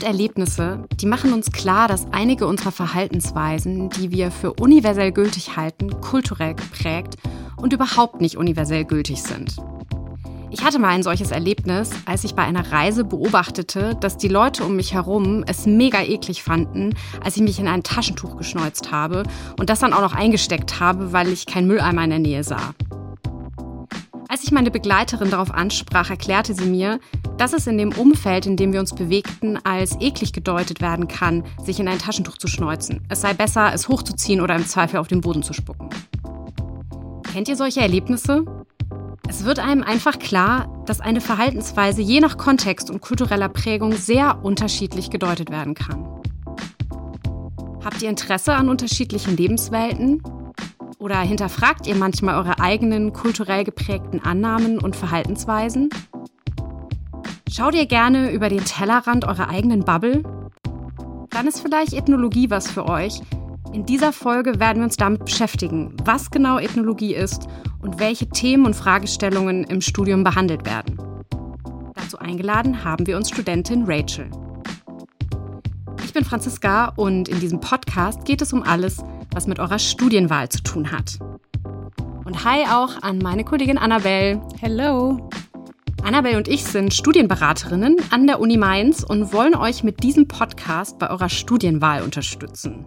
oft Erlebnisse, die machen uns klar, dass einige unserer Verhaltensweisen, die wir für universell gültig halten, kulturell geprägt und überhaupt nicht universell gültig sind. Ich hatte mal ein solches Erlebnis, als ich bei einer Reise beobachtete, dass die Leute um mich herum es mega eklig fanden, als ich mich in ein Taschentuch geschneuzt habe und das dann auch noch eingesteckt habe, weil ich keinen Mülleimer in der Nähe sah. Als ich meine Begleiterin darauf ansprach, erklärte sie mir, dass es in dem Umfeld, in dem wir uns bewegten, als eklig gedeutet werden kann, sich in ein Taschentuch zu schneuzen. Es sei besser, es hochzuziehen oder im Zweifel auf den Boden zu spucken. Kennt ihr solche Erlebnisse? Es wird einem einfach klar, dass eine Verhaltensweise je nach Kontext und kultureller Prägung sehr unterschiedlich gedeutet werden kann. Habt ihr Interesse an unterschiedlichen Lebenswelten? Oder hinterfragt ihr manchmal eure eigenen kulturell geprägten Annahmen und Verhaltensweisen? Schaut ihr gerne über den Tellerrand eurer eigenen Bubble? Dann ist vielleicht Ethnologie was für euch. In dieser Folge werden wir uns damit beschäftigen, was genau Ethnologie ist und welche Themen und Fragestellungen im Studium behandelt werden. Dazu eingeladen haben wir uns Studentin Rachel. Ich bin Franziska und in diesem Podcast geht es um alles, was mit eurer Studienwahl zu tun hat. Und hi auch an meine Kollegin Annabelle. Hello. Annabelle und ich sind Studienberaterinnen an der Uni Mainz und wollen euch mit diesem Podcast bei eurer Studienwahl unterstützen.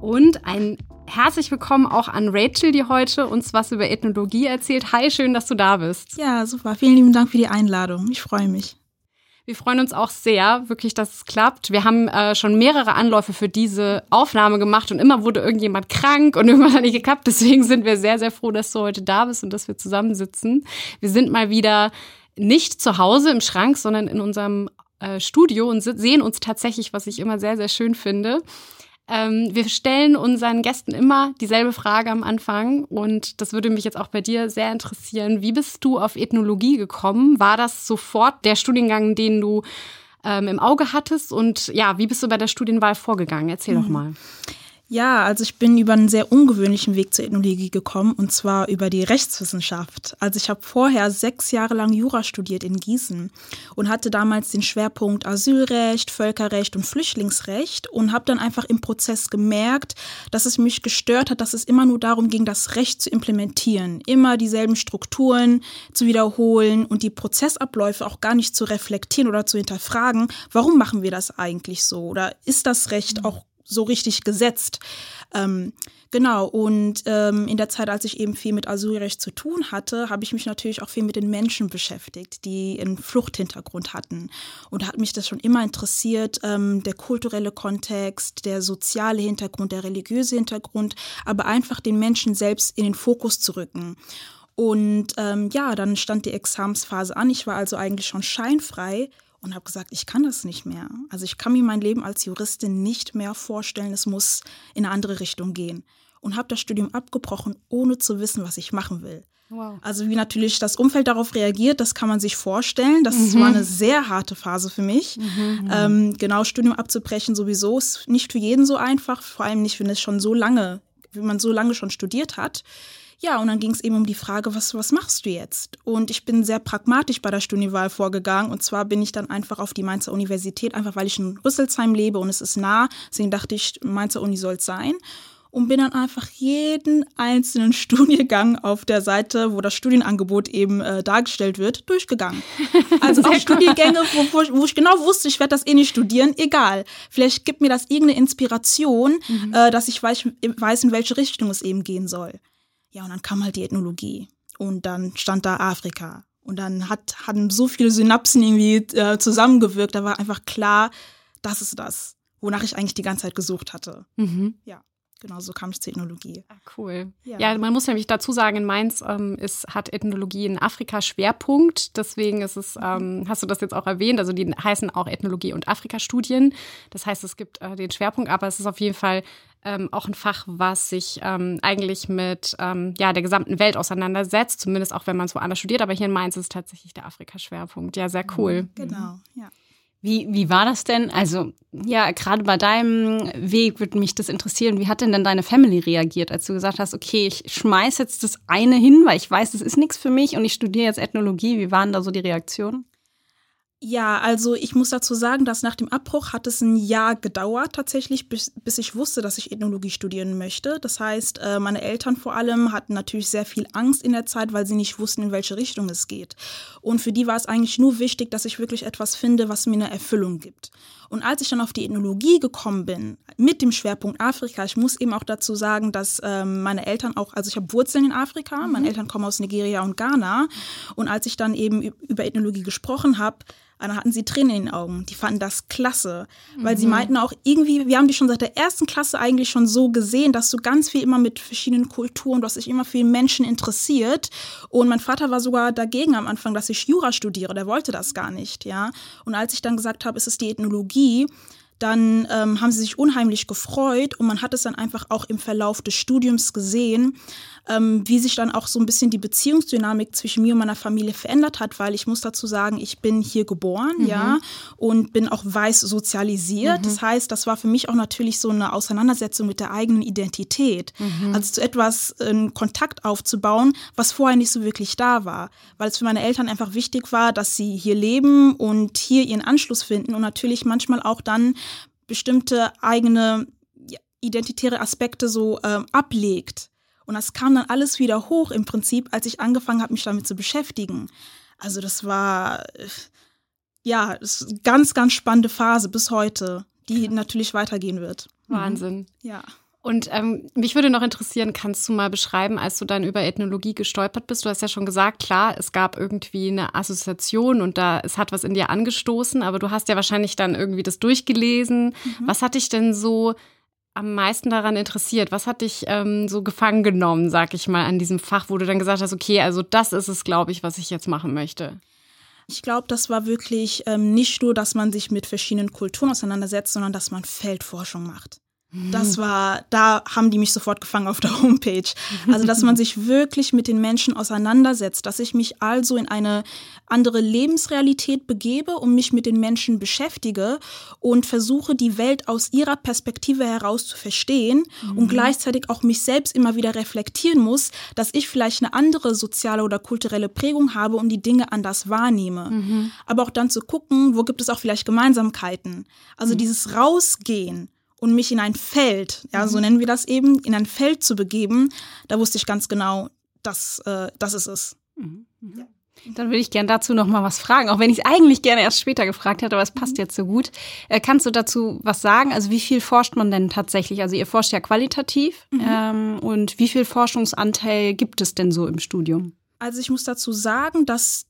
Und ein herzlich willkommen auch an Rachel, die heute uns was über Ethnologie erzählt. Hi, schön, dass du da bist. Ja, super. Vielen lieben Dank für die Einladung. Ich freue mich. Wir freuen uns auch sehr, wirklich, dass es klappt. Wir haben äh, schon mehrere Anläufe für diese Aufnahme gemacht und immer wurde irgendjemand krank und irgendwann hat nicht geklappt. Deswegen sind wir sehr, sehr froh, dass du heute da bist und dass wir zusammensitzen. Wir sind mal wieder nicht zu Hause im Schrank, sondern in unserem äh, Studio und sehen uns tatsächlich, was ich immer sehr, sehr schön finde. Ähm, wir stellen unseren Gästen immer dieselbe Frage am Anfang und das würde mich jetzt auch bei dir sehr interessieren. Wie bist du auf Ethnologie gekommen? War das sofort der Studiengang, den du ähm, im Auge hattest? Und ja, wie bist du bei der Studienwahl vorgegangen? Erzähl mhm. doch mal. Ja, also ich bin über einen sehr ungewöhnlichen Weg zur Ethnologie gekommen und zwar über die Rechtswissenschaft. Also ich habe vorher sechs Jahre lang Jura studiert in Gießen und hatte damals den Schwerpunkt Asylrecht, Völkerrecht und Flüchtlingsrecht und habe dann einfach im Prozess gemerkt, dass es mich gestört hat, dass es immer nur darum ging, das Recht zu implementieren, immer dieselben Strukturen zu wiederholen und die Prozessabläufe auch gar nicht zu reflektieren oder zu hinterfragen, warum machen wir das eigentlich so oder ist das Recht auch so richtig gesetzt. Ähm, genau, und ähm, in der Zeit, als ich eben viel mit Asylrecht zu tun hatte, habe ich mich natürlich auch viel mit den Menschen beschäftigt, die einen Fluchthintergrund hatten. Und da hat mich das schon immer interessiert, ähm, der kulturelle Kontext, der soziale Hintergrund, der religiöse Hintergrund, aber einfach den Menschen selbst in den Fokus zu rücken. Und ähm, ja, dann stand die Examsphase an. Ich war also eigentlich schon scheinfrei und habe gesagt, ich kann das nicht mehr. Also ich kann mir mein Leben als Juristin nicht mehr vorstellen, es muss in eine andere Richtung gehen. Und habe das Studium abgebrochen, ohne zu wissen, was ich machen will. Wow. Also wie natürlich das Umfeld darauf reagiert, das kann man sich vorstellen. Das mhm. war eine sehr harte Phase für mich. Mhm. Ähm, genau, Studium abzubrechen sowieso ist nicht für jeden so einfach, vor allem nicht, wenn es schon so lange, wenn man so lange schon studiert hat. Ja, und dann ging es eben um die Frage, was, was machst du jetzt? Und ich bin sehr pragmatisch bei der Studienwahl vorgegangen. Und zwar bin ich dann einfach auf die Mainzer Universität, einfach weil ich in Rüsselsheim lebe und es ist nah. Deswegen dachte ich, Mainzer Uni soll es sein. Und bin dann einfach jeden einzelnen Studiengang auf der Seite, wo das Studienangebot eben äh, dargestellt wird, durchgegangen. Also auch Studiengänge, wo, wo, ich genau wusste, ich werde das eh nicht studieren, egal. Vielleicht gibt mir das irgendeine Inspiration, mhm. äh, dass ich weiß, weiß, in welche Richtung es eben gehen soll. Ja, und dann kam halt die Ethnologie. Und dann stand da Afrika. Und dann hat, hatten so viele Synapsen irgendwie äh, zusammengewirkt. Da war einfach klar, das ist das, wonach ich eigentlich die ganze Zeit gesucht hatte. Mhm. Ja. Genau, so kam ich zur Ethnologie. Ah, cool. Ja. ja. man muss nämlich dazu sagen, in Mainz ähm, ist, hat Ethnologie einen Afrika-Schwerpunkt. Deswegen ist es, ähm, hast du das jetzt auch erwähnt, also die heißen auch Ethnologie und Afrika-Studien. Das heißt, es gibt äh, den Schwerpunkt, aber es ist auf jeden Fall ähm, auch ein Fach, was sich ähm, eigentlich mit ähm, ja, der gesamten Welt auseinandersetzt, zumindest auch wenn man es woanders studiert. Aber hier in Mainz ist tatsächlich der Afrika-Schwerpunkt. Ja, sehr cool. Genau, ja. Wie, wie war das denn? Also, ja, gerade bei deinem Weg würde mich das interessieren. Wie hat denn dann deine Family reagiert, als du gesagt hast, okay, ich schmeiß jetzt das eine hin, weil ich weiß, das ist nichts für mich und ich studiere jetzt Ethnologie. Wie waren da so die Reaktionen? Ja, also ich muss dazu sagen, dass nach dem Abbruch hat es ein Jahr gedauert tatsächlich, bis, bis ich wusste, dass ich Ethnologie studieren möchte. Das heißt, äh, meine Eltern vor allem hatten natürlich sehr viel Angst in der Zeit, weil sie nicht wussten, in welche Richtung es geht. Und für die war es eigentlich nur wichtig, dass ich wirklich etwas finde, was mir eine Erfüllung gibt. Und als ich dann auf die Ethnologie gekommen bin, mit dem Schwerpunkt Afrika, ich muss eben auch dazu sagen, dass ähm, meine Eltern auch, also ich habe Wurzeln in Afrika, mhm. meine Eltern kommen aus Nigeria und Ghana. Und als ich dann eben über Ethnologie gesprochen habe, dann hatten sie Tränen in den Augen. Die fanden das klasse, weil mhm. sie meinten auch irgendwie, wir haben die schon seit der ersten Klasse eigentlich schon so gesehen, dass du ganz viel immer mit verschiedenen Kulturen, du hast dich immer viel Menschen interessiert. Und mein Vater war sogar dagegen am Anfang, dass ich Jura studiere. Der wollte das gar nicht, ja. Und als ich dann gesagt habe, es ist die Ethnologie, dann ähm, haben sie sich unheimlich gefreut und man hat es dann einfach auch im Verlauf des Studiums gesehen, ähm, wie sich dann auch so ein bisschen die Beziehungsdynamik zwischen mir und meiner Familie verändert hat, weil ich muss dazu sagen, ich bin hier geboren, mhm. ja, und bin auch weiß sozialisiert. Mhm. Das heißt, das war für mich auch natürlich so eine Auseinandersetzung mit der eigenen Identität. Mhm. Also zu etwas einen ähm, Kontakt aufzubauen, was vorher nicht so wirklich da war, weil es für meine Eltern einfach wichtig war, dass sie hier leben und hier ihren Anschluss finden und natürlich manchmal auch dann bestimmte eigene identitäre Aspekte so ähm, ablegt. Und das kam dann alles wieder hoch im Prinzip, als ich angefangen habe, mich damit zu beschäftigen. Also das war ja das ist eine ganz, ganz spannende Phase bis heute, die natürlich weitergehen wird. Wahnsinn. Mhm. Ja. Und ähm, mich würde noch interessieren, kannst du mal beschreiben, als du dann über Ethnologie gestolpert bist? Du hast ja schon gesagt, klar, es gab irgendwie eine Assoziation und da es hat was in dir angestoßen, aber du hast ja wahrscheinlich dann irgendwie das durchgelesen. Mhm. Was hat dich denn so am meisten daran interessiert? Was hat dich ähm, so gefangen genommen, sag ich mal, an diesem Fach, wo du dann gesagt hast, okay, also das ist es, glaube ich, was ich jetzt machen möchte? Ich glaube, das war wirklich ähm, nicht nur, dass man sich mit verschiedenen Kulturen auseinandersetzt, sondern dass man Feldforschung macht. Das war, da haben die mich sofort gefangen auf der Homepage. Also, dass man sich wirklich mit den Menschen auseinandersetzt, dass ich mich also in eine andere Lebensrealität begebe und mich mit den Menschen beschäftige und versuche, die Welt aus ihrer Perspektive heraus zu verstehen mhm. und gleichzeitig auch mich selbst immer wieder reflektieren muss, dass ich vielleicht eine andere soziale oder kulturelle Prägung habe und die Dinge anders wahrnehme. Mhm. Aber auch dann zu gucken, wo gibt es auch vielleicht Gemeinsamkeiten. Also mhm. dieses Rausgehen und mich in ein Feld, ja, so mhm. nennen wir das eben, in ein Feld zu begeben, da wusste ich ganz genau, dass äh, das ist es. Mhm. Mhm. Dann würde ich gerne dazu noch mal was fragen, auch wenn ich es eigentlich gerne erst später gefragt hätte, aber es passt jetzt so gut. Äh, kannst du dazu was sagen? Also wie viel forscht man denn tatsächlich? Also ihr forscht ja qualitativ mhm. ähm, und wie viel Forschungsanteil gibt es denn so im Studium? Also ich muss dazu sagen, dass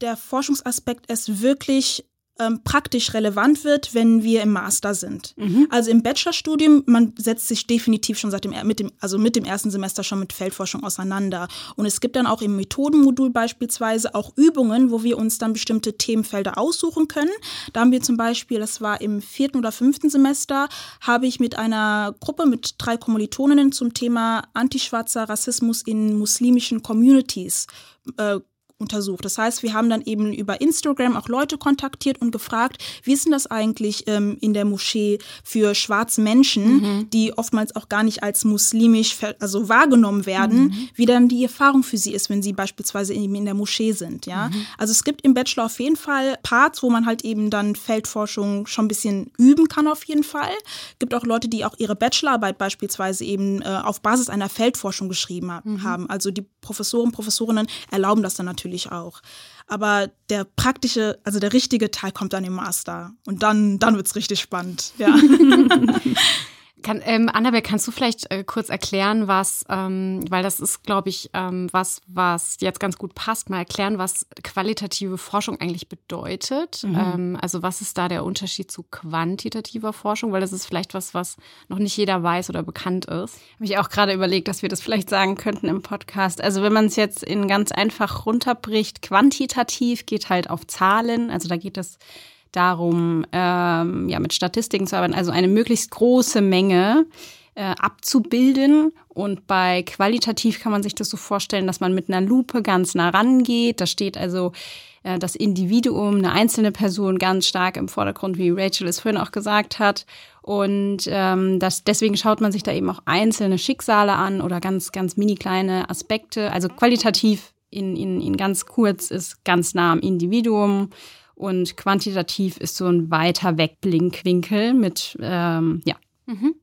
der Forschungsaspekt es wirklich ähm, praktisch relevant wird, wenn wir im Master sind. Mhm. Also im Bachelorstudium, man setzt sich definitiv schon seit dem, mit dem, also mit dem ersten Semester schon mit Feldforschung auseinander. Und es gibt dann auch im Methodenmodul beispielsweise auch Übungen, wo wir uns dann bestimmte Themenfelder aussuchen können. Da haben wir zum Beispiel, das war im vierten oder fünften Semester, habe ich mit einer Gruppe mit drei Kommilitoninnen zum Thema antischwarzer Rassismus in muslimischen Communities äh, untersucht. Das heißt, wir haben dann eben über Instagram auch Leute kontaktiert und gefragt, wie ist denn das eigentlich ähm, in der Moschee für schwarze Menschen, mhm. die oftmals auch gar nicht als muslimisch also wahrgenommen werden, mhm. wie dann die Erfahrung für sie ist, wenn sie beispielsweise in, in der Moschee sind. Ja? Mhm. Also es gibt im Bachelor auf jeden Fall Parts, wo man halt eben dann Feldforschung schon ein bisschen üben kann auf jeden Fall. Gibt auch Leute, die auch ihre Bachelorarbeit beispielsweise eben äh, auf Basis einer Feldforschung geschrieben mhm. haben. Also die Professoren, Professorinnen erlauben das dann natürlich natürlich auch. Aber der praktische, also der richtige Teil kommt dann im Master. Und dann, dann wird es richtig spannend. Ja. Kann, ähm, Annabelle, kannst du vielleicht äh, kurz erklären, was, ähm, weil das ist, glaube ich, ähm, was, was jetzt ganz gut passt, mal erklären, was qualitative Forschung eigentlich bedeutet. Mhm. Ähm, also was ist da der Unterschied zu quantitativer Forschung? Weil das ist vielleicht was, was noch nicht jeder weiß oder bekannt ist. Habe ich auch gerade überlegt, dass wir das vielleicht sagen könnten im Podcast. Also wenn man es jetzt in ganz einfach runterbricht, quantitativ geht halt auf Zahlen. Also da geht es darum, ähm, ja, mit Statistiken zu arbeiten, also eine möglichst große Menge äh, abzubilden. Und bei qualitativ kann man sich das so vorstellen, dass man mit einer Lupe ganz nah rangeht. Da steht also äh, das Individuum, eine einzelne Person ganz stark im Vordergrund, wie Rachel es vorhin auch gesagt hat. Und ähm, das, deswegen schaut man sich da eben auch einzelne Schicksale an oder ganz, ganz mini kleine Aspekte. Also qualitativ in, in, in ganz kurz ist ganz nah am Individuum Und quantitativ ist so ein weiter Wegblinkwinkel mit, ähm, ja. Mhm.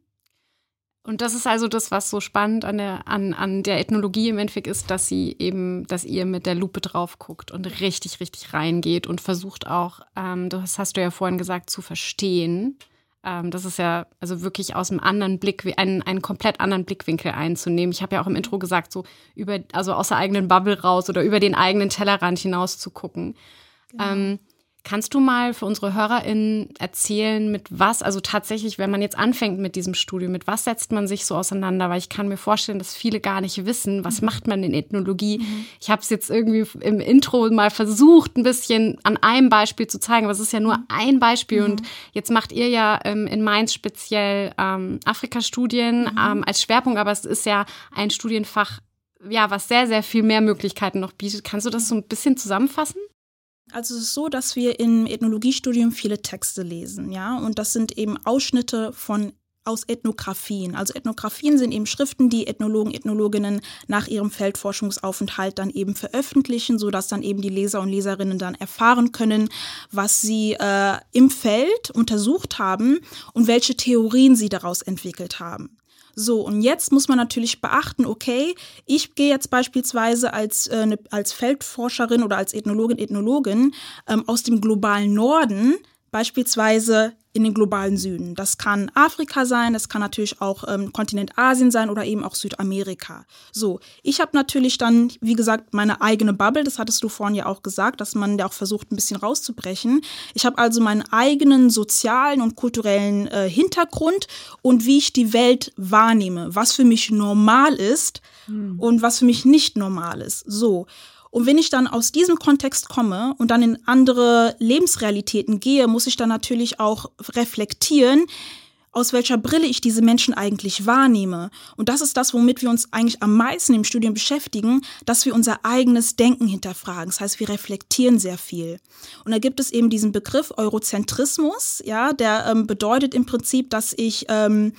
Und das ist also das, was so spannend an der, an, an der Ethnologie im Endeffekt ist, dass sie eben, dass ihr mit der Lupe drauf guckt und richtig, richtig reingeht und versucht auch, ähm, das hast du ja vorhin gesagt, zu verstehen. Ähm, das ist ja also wirklich aus einem anderen Blick, einen, einen komplett anderen Blickwinkel einzunehmen. Ich habe ja auch im Intro gesagt, so über, also aus der eigenen Bubble raus oder über den eigenen Tellerrand hinaus zu gucken. Genau. Ähm, Kannst du mal für unsere HörerInnen erzählen, mit was, also tatsächlich, wenn man jetzt anfängt mit diesem Studium, mit was setzt man sich so auseinander? Weil ich kann mir vorstellen, dass viele gar nicht wissen, was mhm. macht man in Ethnologie. Mhm. Ich habe es jetzt irgendwie im Intro mal versucht, ein bisschen an einem Beispiel zu zeigen, aber es ist ja nur mhm. ein Beispiel. Mhm. Und jetzt macht ihr ja ähm, in Mainz speziell ähm, Afrika-Studien mhm. ähm, als Schwerpunkt, aber es ist ja ein Studienfach, ja, was sehr, sehr viel mehr Möglichkeiten noch bietet. Kannst du das so ein bisschen zusammenfassen? Also es ist so, dass wir im Ethnologiestudium viele Texte lesen, ja, und das sind eben Ausschnitte von aus Ethnografien. Also Ethnografien sind eben Schriften, die Ethnologen, Ethnologinnen nach ihrem Feldforschungsaufenthalt dann eben veröffentlichen, sodass dann eben die Leser und Leserinnen dann erfahren können, was sie äh, im Feld untersucht haben und welche Theorien sie daraus entwickelt haben. So, und jetzt muss man natürlich beachten, okay, ich gehe jetzt beispielsweise als, äh, ne, als Feldforscherin oder als Ethnologin, Ethnologin ähm, aus dem globalen Norden beispielsweise in den globalen Süden. Das kann Afrika sein, das kann natürlich auch ähm, Kontinent Asien sein oder eben auch Südamerika. So, ich habe natürlich dann, wie gesagt, meine eigene Bubble, das hattest du vorhin ja auch gesagt, dass man ja auch versucht, ein bisschen rauszubrechen. Ich habe also meinen eigenen sozialen und kulturellen äh, Hintergrund und wie ich die Welt wahrnehme, was für mich normal ist hm. und was für mich nicht normal ist. So. Und wenn ich dann aus diesem Kontext komme und dann in andere Lebensrealitäten gehe, muss ich dann natürlich auch reflektieren, aus welcher Brille ich diese Menschen eigentlich wahrnehme. Und das ist das, womit wir uns eigentlich am meisten im Studium beschäftigen, dass wir unser eigenes Denken hinterfragen. Das heißt, wir reflektieren sehr viel. Und da gibt es eben diesen Begriff Eurozentrismus, ja, der ähm, bedeutet im Prinzip, dass ich ähm,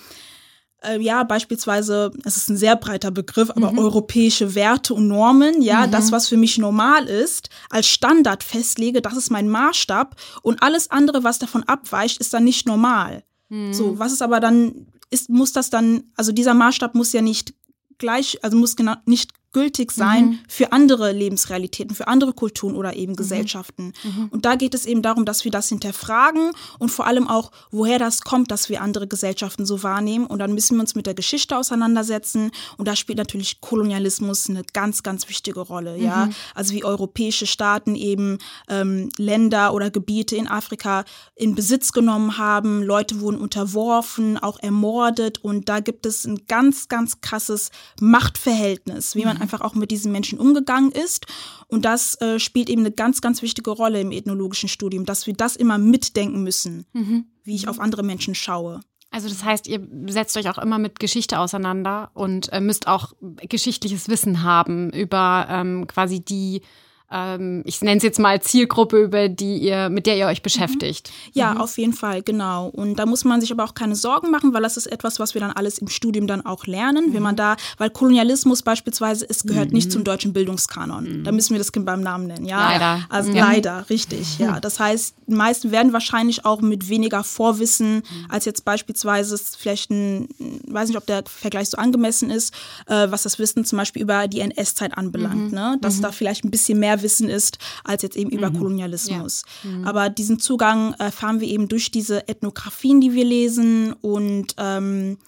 äh, ja, beispielsweise, es ist ein sehr breiter Begriff, aber mhm. europäische Werte und Normen, ja, mhm. das, was für mich normal ist, als Standard festlege, das ist mein Maßstab und alles andere, was davon abweicht, ist dann nicht normal. Mhm. So, was ist aber dann, ist, muss das dann, also dieser Maßstab muss ja nicht gleich, also muss genau nicht gültig sein mhm. für andere Lebensrealitäten, für andere Kulturen oder eben mhm. Gesellschaften. Mhm. Und da geht es eben darum, dass wir das hinterfragen und vor allem auch, woher das kommt, dass wir andere Gesellschaften so wahrnehmen. Und dann müssen wir uns mit der Geschichte auseinandersetzen. Und da spielt natürlich Kolonialismus eine ganz, ganz wichtige Rolle. Ja, mhm. also wie europäische Staaten eben ähm, Länder oder Gebiete in Afrika in Besitz genommen haben. Leute wurden unterworfen, auch ermordet. Und da gibt es ein ganz, ganz krasses Machtverhältnis, wie man einfach auch mit diesen Menschen umgegangen ist. Und das äh, spielt eben eine ganz, ganz wichtige Rolle im ethnologischen Studium, dass wir das immer mitdenken müssen, mhm. wie ich auf andere Menschen schaue. Also das heißt, ihr setzt euch auch immer mit Geschichte auseinander und äh, müsst auch geschichtliches Wissen haben über ähm, quasi die ähm, ich nenne es jetzt mal Zielgruppe, über die ihr, mit der ihr euch beschäftigt. Ja, mhm. auf jeden Fall, genau. Und da muss man sich aber auch keine Sorgen machen, weil das ist etwas, was wir dann alles im Studium dann auch lernen. Mhm. Wenn man da, weil Kolonialismus beispielsweise, es gehört mhm. nicht zum deutschen Bildungskanon. Da müssen wir das Kind beim Namen nennen, ja. Leider. Also ja. leider, richtig, ja. Das heißt, die meisten werden wahrscheinlich auch mit weniger Vorwissen als jetzt beispielsweise vielleicht ein, weiß nicht, ob der Vergleich so angemessen ist, äh, was das Wissen zum Beispiel über die NS-Zeit anbelangt, mhm. ne? Dass mhm. da vielleicht ein bisschen mehr Wissen ist als jetzt eben über mhm. Kolonialismus. Ja. Mhm. Aber diesen Zugang erfahren wir eben durch diese Ethnografien, die wir lesen und ähm,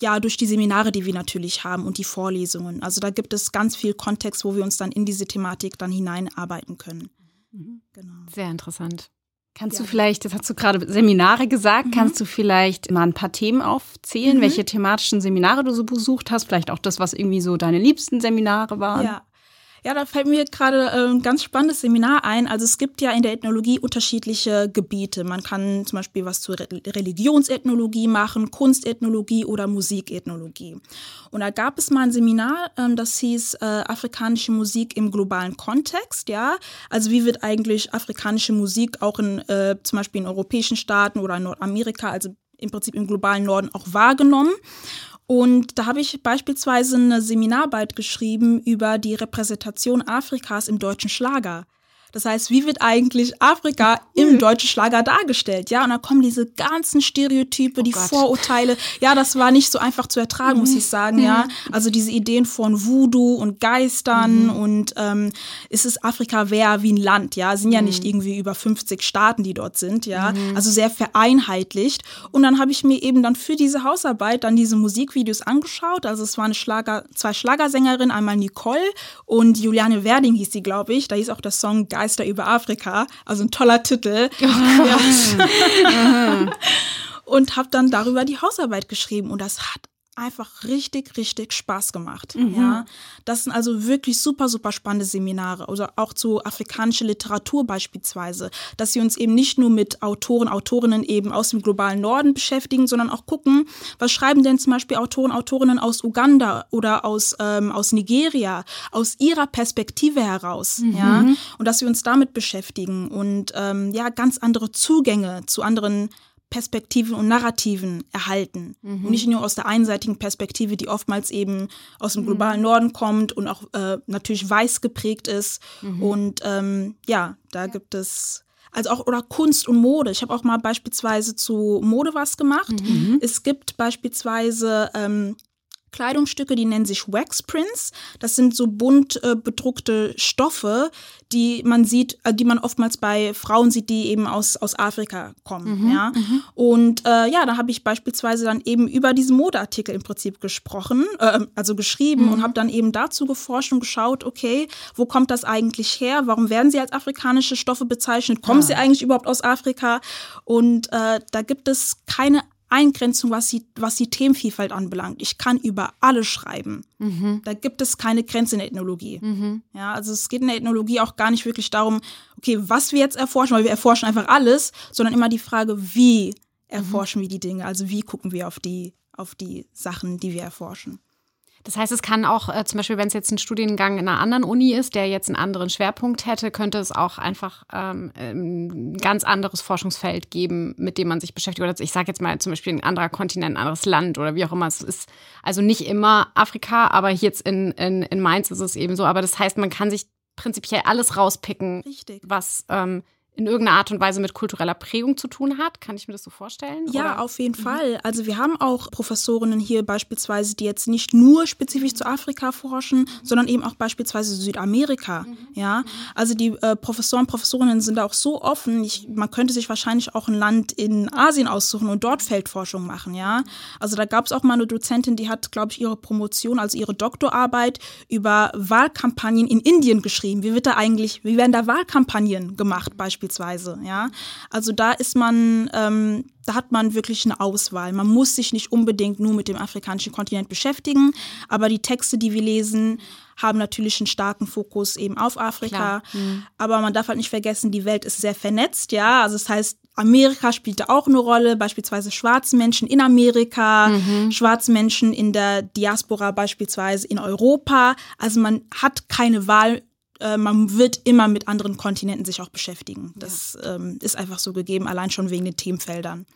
ja, durch die Seminare, die wir natürlich haben und die Vorlesungen. Also da gibt es ganz viel Kontext, wo wir uns dann in diese Thematik dann hineinarbeiten können. Mhm. Genau. Sehr interessant. Kannst ja. du vielleicht, das hast du gerade Seminare gesagt, mhm. kannst du vielleicht mal ein paar Themen aufzählen, mhm. welche thematischen Seminare du so besucht hast? Vielleicht auch das, was irgendwie so deine liebsten Seminare waren? Ja, ja, da fällt mir gerade äh, ein ganz spannendes Seminar ein. Also es gibt ja in der Ethnologie unterschiedliche Gebiete. Man kann zum Beispiel was zur Re Religionsethnologie machen, Kunstethnologie oder Musikethnologie. Und da gab es mal ein Seminar, ähm, das hieß äh, Afrikanische Musik im globalen Kontext. Ja, also wie wird eigentlich afrikanische Musik auch in äh, zum Beispiel in europäischen Staaten oder in Nordamerika, also im Prinzip im globalen Norden auch wahrgenommen. Und da habe ich beispielsweise eine Seminararbeit geschrieben über die Repräsentation Afrikas im deutschen Schlager. Das heißt, wie wird eigentlich Afrika im deutschen Schlager dargestellt? Ja, und da kommen diese ganzen Stereotype, oh die Gott. Vorurteile. Ja, das war nicht so einfach zu ertragen, muss ich sagen, ja. Mhm. Also diese Ideen von Voodoo und Geistern mhm. und ähm, ist es Afrika wer wie ein Land, ja, sind ja mhm. nicht irgendwie über 50 Staaten, die dort sind, ja. Mhm. Also sehr vereinheitlicht. Und dann habe ich mir eben dann für diese Hausarbeit dann diese Musikvideos angeschaut. Also es waren Schlager, zwei Schlagersängerinnen, einmal Nicole und Juliane Werding hieß sie, glaube ich. Da hieß auch der Song Geist Geister über Afrika. Also ein toller Titel. Oh. Ja. und habe dann darüber die Hausarbeit geschrieben und das hat einfach richtig, richtig Spaß gemacht. Mhm. Ja, das sind also wirklich super, super spannende Seminare oder also auch zu afrikanischer Literatur beispielsweise, dass sie uns eben nicht nur mit Autoren, Autorinnen eben aus dem globalen Norden beschäftigen, sondern auch gucken, was schreiben denn zum Beispiel Autoren, Autorinnen aus Uganda oder aus, ähm, aus Nigeria, aus ihrer Perspektive heraus. Mhm. Ja, und dass wir uns damit beschäftigen und ähm, ja, ganz andere Zugänge zu anderen Perspektiven und Narrativen erhalten. Mhm. Und nicht nur aus der einseitigen Perspektive, die oftmals eben aus dem globalen mhm. Norden kommt und auch äh, natürlich weiß geprägt ist. Mhm. Und ähm, ja, da ja. gibt es also auch oder Kunst und Mode. Ich habe auch mal beispielsweise zu Mode was gemacht. Mhm. Es gibt beispielsweise ähm, Kleidungsstücke, die nennen sich Wax Prints. Das sind so bunt äh, bedruckte Stoffe, die man sieht, äh, die man oftmals bei Frauen sieht, die eben aus, aus Afrika kommen. Mhm, ja. Mhm. Und äh, ja, da habe ich beispielsweise dann eben über diesen Modeartikel im Prinzip gesprochen, äh, also geschrieben mhm. und habe dann eben dazu geforscht und geschaut, okay, wo kommt das eigentlich her? Warum werden sie als afrikanische Stoffe bezeichnet? Kommen ja. sie eigentlich überhaupt aus Afrika? Und äh, da gibt es keine Eingrenzung, was die, was die Themenvielfalt anbelangt. Ich kann über alles schreiben. Mhm. Da gibt es keine Grenze in der Ethnologie. Mhm. Ja, also es geht in der Ethnologie auch gar nicht wirklich darum, okay, was wir jetzt erforschen, weil wir erforschen einfach alles, sondern immer die Frage, wie erforschen mhm. wir die Dinge? Also wie gucken wir auf die, auf die Sachen, die wir erforschen. Das heißt, es kann auch äh, zum Beispiel, wenn es jetzt ein Studiengang in einer anderen Uni ist, der jetzt einen anderen Schwerpunkt hätte, könnte es auch einfach ähm, ein ganz anderes Forschungsfeld geben, mit dem man sich beschäftigt. Oder ich sage jetzt mal zum Beispiel ein anderer Kontinent, ein anderes Land oder wie auch immer. Es ist also nicht immer Afrika, aber jetzt in, in, in Mainz ist es eben so. Aber das heißt, man kann sich prinzipiell alles rauspicken, Richtig. was ähm, in irgendeiner Art und Weise mit kultureller Prägung zu tun hat. Kann ich mir das so vorstellen? Ja, oder? auf jeden mhm. Fall. Also wir haben auch Professorinnen hier beispielsweise, die jetzt nicht nur spezifisch zu Afrika forschen, mhm. sondern eben auch beispielsweise Südamerika. Mhm. Ja, also die äh, Professoren, Professorinnen sind auch so offen. Ich, man könnte sich wahrscheinlich auch ein Land in Asien aussuchen und dort Feldforschung machen. Ja, also da gab es auch mal eine Dozentin, die hat, glaube ich, ihre Promotion, also ihre Doktorarbeit über Wahlkampagnen in Indien geschrieben. Wie wird da eigentlich, wie werden da Wahlkampagnen gemacht beispielsweise? Beispielsweise. Ja, also da ist man, ähm, da hat man wirklich eine Auswahl. Man muss sich nicht unbedingt nur mit dem afrikanischen Kontinent beschäftigen, aber die Texte, die wir lesen, haben natürlich einen starken Fokus eben auf Afrika. Mhm. Aber man darf halt nicht vergessen, die Welt ist sehr vernetzt, ja. Also das heißt, Amerika spielt da auch eine Rolle, beispielsweise schwarze Menschen in Amerika, mhm. schwarze Menschen in der Diaspora beispielsweise in Europa. Also man hat keine Wahl äh, man wird immer mit anderen Kontinenten sich auch beschäftigen. Das ja. ähm, ist einfach so gegeben, allein schon wegen den Themenfeldern.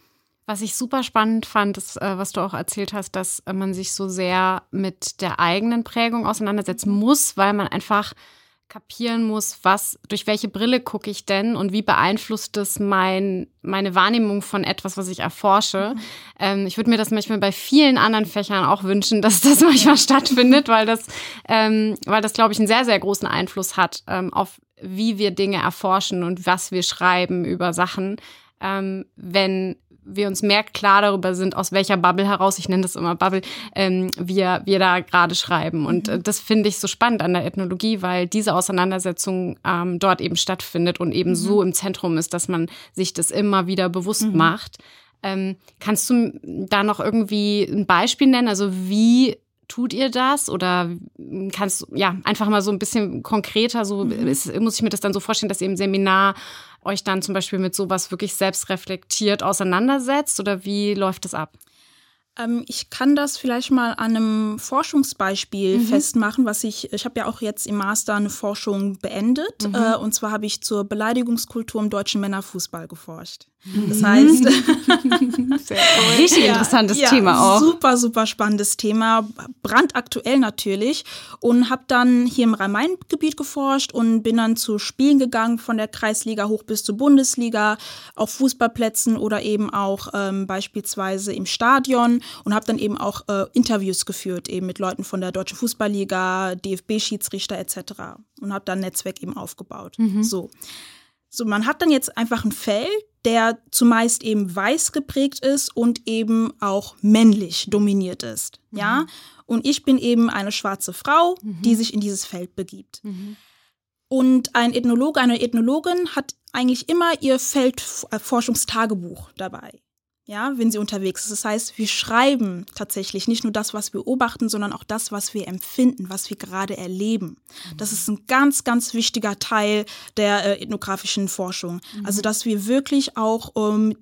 Was ich super spannend fand, ist, äh, was du auch erzählt hast, dass äh, man sich so sehr mit der eigenen Prägung auseinandersetzen muss, weil man einfach kapieren muss, was, durch welche Brille gucke ich denn und wie beeinflusst das mein, meine Wahrnehmung von etwas, was ich erforsche. Mhm. Ähm, ich würde mir das manchmal bei vielen anderen Fächern auch wünschen, dass das manchmal stattfindet, weil das, ähm, weil das, glaube ich, einen sehr, sehr großen Einfluss hat ähm, auf wie wir Dinge erforschen und was wir schreiben über Sachen. Ähm, wenn wir uns mehr klar darüber sind, aus welcher Bubble heraus, ich nenne das immer Bubble, ähm, wir, wir da gerade schreiben. Und äh, das finde ich so spannend an der Ethnologie, weil diese Auseinandersetzung ähm, dort eben stattfindet und eben mhm. so im Zentrum ist, dass man sich das immer wieder bewusst mhm. macht. Ähm, kannst du da noch irgendwie ein Beispiel nennen? Also wie tut ihr das? Oder kannst du ja einfach mal so ein bisschen konkreter, so mhm. ist, muss ich mir das dann so vorstellen, dass ihr im Seminar euch dann zum Beispiel mit sowas wirklich selbst reflektiert auseinandersetzt oder wie läuft das ab? Ähm, ich kann das vielleicht mal an einem Forschungsbeispiel mhm. festmachen, was ich, ich habe ja auch jetzt im Master eine Forschung beendet. Mhm. Äh, und zwar habe ich zur Beleidigungskultur im deutschen Männerfußball geforscht. Das mhm. heißt, richtig ja, interessantes ja, Thema auch. Super, super spannendes Thema, brandaktuell natürlich. Und habe dann hier im Rhein-Main-Gebiet geforscht und bin dann zu Spielen gegangen, von der Kreisliga hoch bis zur Bundesliga, auf Fußballplätzen oder eben auch ähm, beispielsweise im Stadion und habe dann eben auch äh, Interviews geführt, eben mit Leuten von der Deutschen Fußballliga, DFB-Schiedsrichter etc. und habe dann ein Netzwerk eben aufgebaut. Mhm. So. So, man hat dann jetzt einfach ein Feld, der zumeist eben weiß geprägt ist und eben auch männlich dominiert ist. Mhm. Ja. Und ich bin eben eine schwarze Frau, mhm. die sich in dieses Feld begibt. Mhm. Und ein Ethnologe, eine Ethnologin hat eigentlich immer ihr Feldforschungstagebuch dabei ja, wenn sie unterwegs ist. Das heißt, wir schreiben tatsächlich nicht nur das, was wir beobachten, sondern auch das, was wir empfinden, was wir gerade erleben. Das ist ein ganz, ganz wichtiger Teil der äh, ethnografischen Forschung. Mhm. Also, dass wir wirklich auch ähm,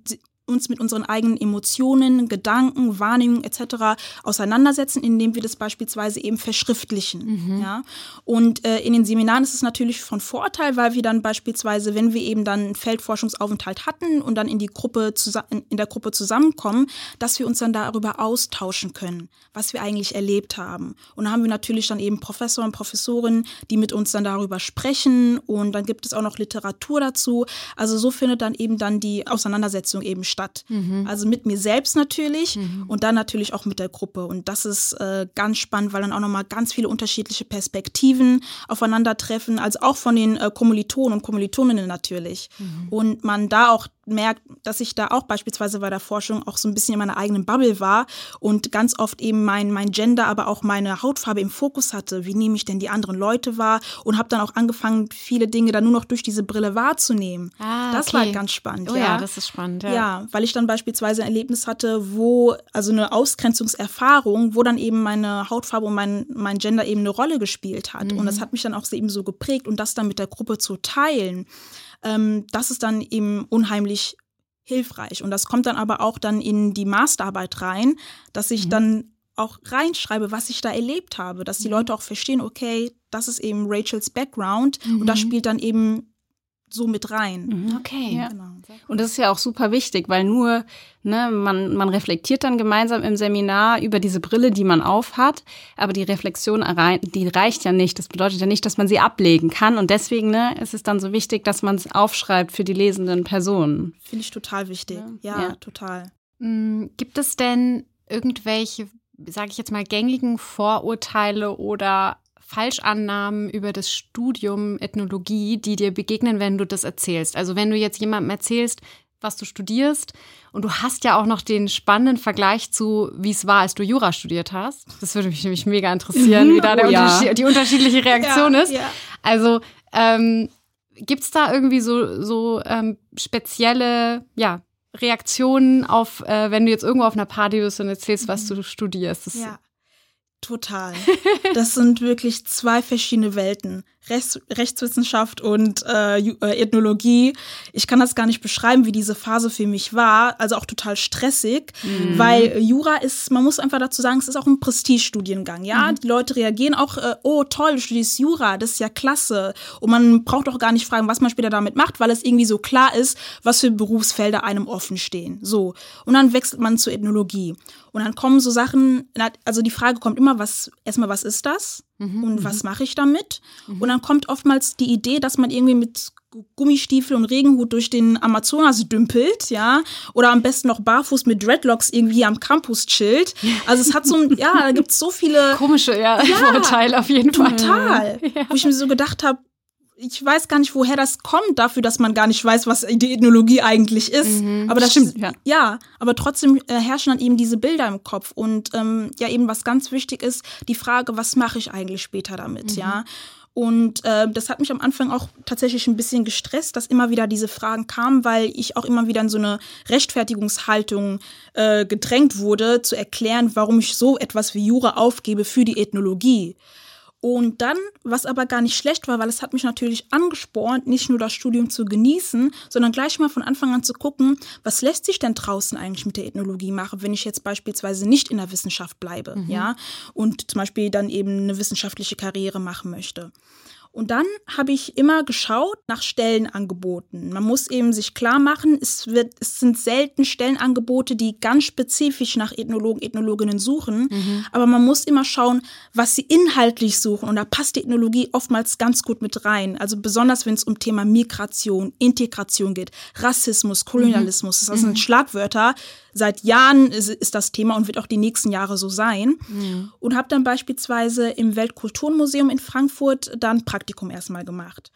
uns mit unseren eigenen Emotionen, Gedanken, Wahrnehmungen etc. auseinandersetzen, indem wir das beispielsweise eben verschriftlichen. Mhm. Ja? Und äh, in den Seminaren ist es natürlich von Vorteil, weil wir dann beispielsweise, wenn wir eben dann einen Feldforschungsaufenthalt hatten und dann in die Gruppe in der Gruppe zusammenkommen, dass wir uns dann darüber austauschen können, was wir eigentlich erlebt haben. Und da haben wir natürlich dann eben Professor und Professorinnen, die mit uns dann darüber sprechen und dann gibt es auch noch Literatur dazu. Also so findet dann eben dann die Auseinandersetzung eben statt statt. Mhm. Also mit mir selbst natürlich mhm. und dann natürlich auch mit der Gruppe. Und das ist äh, ganz spannend, weil dann auch nochmal ganz viele unterschiedliche Perspektiven aufeinandertreffen, also auch von den äh, Kommilitonen und Kommilitoninnen natürlich. Mhm. Und man da auch merkt, dass ich da auch beispielsweise bei der Forschung auch so ein bisschen in meiner eigenen Bubble war und ganz oft eben mein, mein Gender, aber auch meine Hautfarbe im Fokus hatte. Wie nehme ich denn die anderen Leute wahr? Und habe dann auch angefangen, viele Dinge dann nur noch durch diese Brille wahrzunehmen. Ah, das okay. war ganz spannend. Oh ja. ja, das ist spannend. Ja. ja, weil ich dann beispielsweise ein Erlebnis hatte, wo, also eine Ausgrenzungserfahrung, wo dann eben meine Hautfarbe und mein, mein Gender eben eine Rolle gespielt hat. Mhm. Und das hat mich dann auch eben so geprägt und das dann mit der Gruppe zu teilen ähm, das ist dann eben unheimlich hilfreich. Und das kommt dann aber auch dann in die Masterarbeit rein, dass ich mhm. dann auch reinschreibe, was ich da erlebt habe, dass die mhm. Leute auch verstehen, okay, das ist eben Rachels Background mhm. und das spielt dann eben so mit rein. Mhm. Okay. Ja. Genau. Und das ist ja auch super wichtig, weil nur, ne, man, man reflektiert dann gemeinsam im Seminar über diese Brille, die man aufhat, aber die Reflexion, die reicht ja nicht. Das bedeutet ja nicht, dass man sie ablegen kann. Und deswegen ne, ist es dann so wichtig, dass man es aufschreibt für die lesenden Personen. Finde ich total wichtig. Ja, ja, ja. total. Mhm. Gibt es denn irgendwelche, sage ich jetzt mal, gängigen Vorurteile oder Falschannahmen über das Studium Ethnologie, die dir begegnen, wenn du das erzählst? Also wenn du jetzt jemandem erzählst, was du studierst und du hast ja auch noch den spannenden Vergleich zu, wie es war, als du Jura studiert hast. Das würde mich nämlich mega interessieren, wie da oh, ja. Unterschied, die unterschiedliche Reaktion ja, ist. Ja. Also ähm, gibt es da irgendwie so, so ähm, spezielle, ja, Reaktionen auf, äh, wenn du jetzt irgendwo auf einer Party bist und erzählst, was mhm. du studierst? Das ja. Total. Das sind wirklich zwei verschiedene Welten. Rechts, Rechtswissenschaft und äh, äh, Ethnologie. Ich kann das gar nicht beschreiben, wie diese Phase für mich war. Also auch total stressig, mhm. weil Jura ist, man muss einfach dazu sagen, es ist auch ein Prestigestudiengang. Ja, mhm. die Leute reagieren auch, äh, oh toll, du studierst Jura, das ist ja klasse. Und man braucht auch gar nicht fragen, was man später damit macht, weil es irgendwie so klar ist, was für Berufsfelder einem offen stehen. So. Und dann wechselt man zur Ethnologie. Und dann kommen so Sachen, also die Frage kommt immer, was, erstmal, was ist das? Mhm, und was mhm. mache ich damit? Mhm. Und dann kommt oftmals die Idee, dass man irgendwie mit Gummistiefel und Regenhut durch den Amazonas dümpelt, ja, oder am besten noch barfuß mit Dreadlocks irgendwie am Campus chillt. Also es hat so ein, ja, da gibt es so viele komische ja, ja, Vorteile auf jeden Fall. Total. Ja. Wo ich mir so gedacht habe, ich weiß gar nicht, woher das kommt, dafür, dass man gar nicht weiß, was die Ethnologie eigentlich ist. Mhm, aber das stimmt, ja. ja. Aber trotzdem äh, herrschen dann eben diese Bilder im Kopf und ähm, ja eben was ganz wichtig ist, die Frage, was mache ich eigentlich später damit, mhm. ja. Und äh, das hat mich am Anfang auch tatsächlich ein bisschen gestresst, dass immer wieder diese Fragen kamen, weil ich auch immer wieder in so eine Rechtfertigungshaltung äh, gedrängt wurde, zu erklären, warum ich so etwas wie Jura aufgebe für die Ethnologie. Und dann, was aber gar nicht schlecht war, weil es hat mich natürlich angespornt, nicht nur das Studium zu genießen, sondern gleich mal von Anfang an zu gucken, was lässt sich denn draußen eigentlich mit der Ethnologie machen, wenn ich jetzt beispielsweise nicht in der Wissenschaft bleibe, mhm. ja, und zum Beispiel dann eben eine wissenschaftliche Karriere machen möchte. Und dann habe ich immer geschaut nach Stellenangeboten. Man muss eben sich klar machen, es, wird, es sind selten Stellenangebote, die ganz spezifisch nach Ethnologen, Ethnologinnen suchen. Mhm. Aber man muss immer schauen, was sie inhaltlich suchen. Und da passt die Ethnologie oftmals ganz gut mit rein. Also besonders, wenn es um Thema Migration, Integration geht, Rassismus, Kolonialismus. Mhm. Das sind mhm. Schlagwörter, seit Jahren ist, ist, das Thema und wird auch die nächsten Jahre so sein. Mhm. Und habe dann beispielsweise im Weltkulturmuseum in Frankfurt dann Praktikum erstmal gemacht.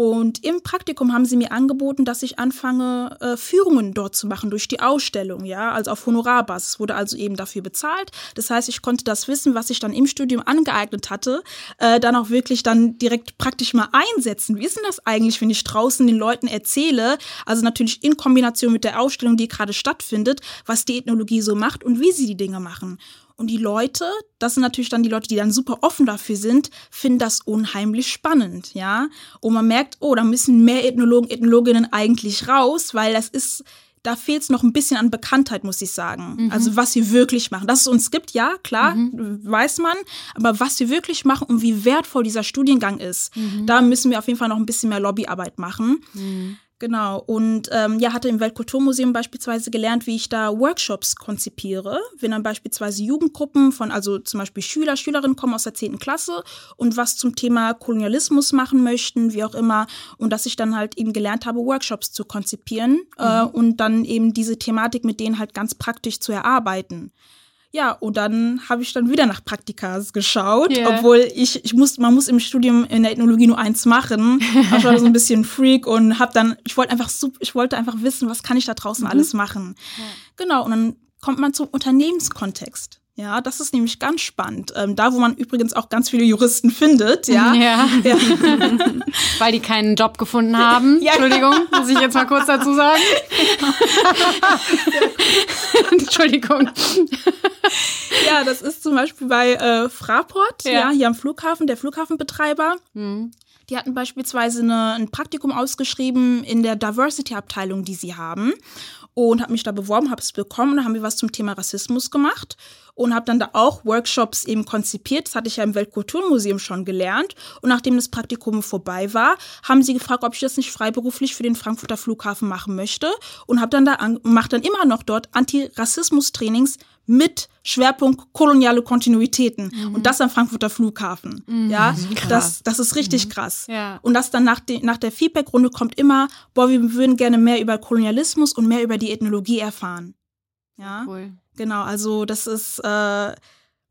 Und im Praktikum haben sie mir angeboten, dass ich anfange, äh, Führungen dort zu machen durch die Ausstellung, ja, also auf Honorarbasis. Wurde also eben dafür bezahlt. Das heißt, ich konnte das Wissen, was ich dann im Studium angeeignet hatte, äh, dann auch wirklich dann direkt praktisch mal einsetzen. Wie ist denn das eigentlich, wenn ich draußen den Leuten erzähle? Also natürlich in Kombination mit der Ausstellung, die gerade stattfindet, was die Ethnologie so macht und wie sie die Dinge machen. Und die Leute, das sind natürlich dann die Leute, die dann super offen dafür sind, finden das unheimlich spannend, ja. Und man merkt, oh, da müssen mehr Ethnologen, Ethnologinnen eigentlich raus, weil das ist, da fehlt es noch ein bisschen an Bekanntheit, muss ich sagen. Mhm. Also was sie wirklich machen. Dass es uns gibt, ja, klar, mhm. weiß man. Aber was sie wirklich machen und wie wertvoll dieser Studiengang ist, mhm. da müssen wir auf jeden Fall noch ein bisschen mehr Lobbyarbeit machen. Genau. Und ähm, ja, hatte im Weltkulturmuseum beispielsweise gelernt, wie ich da Workshops konzipiere. Wenn dann beispielsweise Jugendgruppen von, also zum Beispiel Schüler, Schülerinnen kommen aus der 10. Klasse und was zum Thema Kolonialismus machen möchten, wie auch immer. Und dass ich dann halt eben gelernt habe, Workshops zu konzipieren äh, mhm. äh, und dann eben diese Thematik mit denen halt ganz praktisch zu erarbeiten. Ja, und dann habe ich dann wieder nach Praktikas geschaut, yeah. obwohl ich, ich muss, man muss im Studium in der Ethnologie nur eins machen. Ich war so ein bisschen Freak und habe dann, ich wollte einfach, ich wollte einfach wissen, was kann ich da draußen mhm. alles machen. Ja. Genau, und dann kommt man zum Unternehmenskontext. Ja, das ist nämlich ganz spannend. Ähm, da, wo man übrigens auch ganz viele Juristen findet, ja. ja. ja. Weil die keinen Job gefunden haben. Ja. Entschuldigung, muss ich jetzt mal kurz dazu sagen. Entschuldigung. Ja, das ist zum Beispiel bei äh, Fraport, ja. hier am Flughafen, der Flughafenbetreiber. Mhm. Die hatten beispielsweise eine, ein Praktikum ausgeschrieben in der Diversity-Abteilung, die sie haben und habe mich da beworben, habe es bekommen, da haben wir was zum Thema Rassismus gemacht und habe dann da auch Workshops eben konzipiert. Das hatte ich ja im Weltkulturmuseum schon gelernt. Und nachdem das Praktikum vorbei war, haben sie gefragt, ob ich das nicht freiberuflich für den Frankfurter Flughafen machen möchte und habe dann da mache dann immer noch dort Antirassismus-Trainings mit Schwerpunkt koloniale Kontinuitäten mhm. und das am Frankfurter Flughafen. Mhm. Ja, das, das ist richtig mhm. krass. Ja. Und das dann nach, de, nach der Feedback-Runde kommt immer, boah, wir würden gerne mehr über Kolonialismus und mehr über die Ethnologie erfahren. Ja, cool. Genau. Also das ist, äh,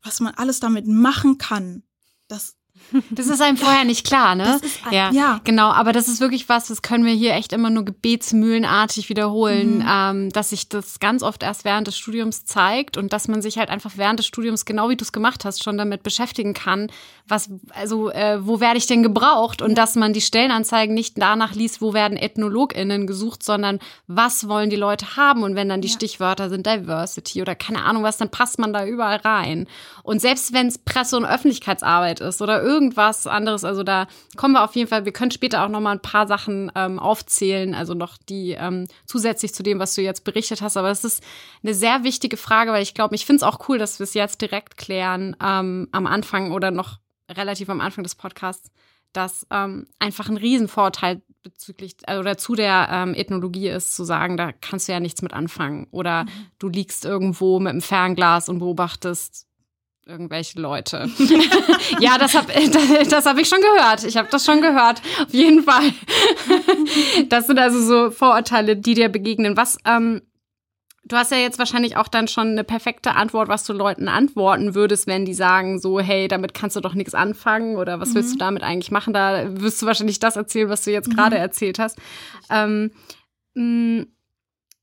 was man alles damit machen kann. Das das ist einem vorher nicht klar, ne? Ein, ja, ja, genau. Aber das ist wirklich was, das können wir hier echt immer nur gebetsmühlenartig wiederholen, mhm. ähm, dass sich das ganz oft erst während des Studiums zeigt und dass man sich halt einfach während des Studiums, genau wie du es gemacht hast, schon damit beschäftigen kann, was, also, äh, wo werde ich denn gebraucht? Und ja. dass man die Stellenanzeigen nicht danach liest, wo werden EthnologInnen gesucht, sondern was wollen die Leute haben? Und wenn dann die ja. Stichwörter sind Diversity oder keine Ahnung was, dann passt man da überall rein. Und selbst wenn es Presse- und Öffentlichkeitsarbeit ist oder irgendwas anderes. Also da kommen wir auf jeden Fall, wir können später auch noch mal ein paar Sachen ähm, aufzählen, also noch die ähm, zusätzlich zu dem, was du jetzt berichtet hast. Aber das ist eine sehr wichtige Frage, weil ich glaube, ich finde es auch cool, dass wir es jetzt direkt klären ähm, am Anfang oder noch relativ am Anfang des Podcasts, dass ähm, einfach ein Riesenvorteil bezüglich äh, oder zu der ähm, Ethnologie ist, zu sagen, da kannst du ja nichts mit anfangen. Oder mhm. du liegst irgendwo mit einem Fernglas und beobachtest irgendwelche Leute. ja, das habe das, das hab ich schon gehört. Ich habe das schon gehört. Auf jeden Fall. das sind also so Vorurteile, die dir begegnen. Was, ähm, du hast ja jetzt wahrscheinlich auch dann schon eine perfekte Antwort, was du Leuten antworten würdest, wenn die sagen so, hey, damit kannst du doch nichts anfangen oder was mhm. willst du damit eigentlich machen? Da wirst du wahrscheinlich das erzählen, was du jetzt mhm. gerade erzählt hast. Ähm, mh,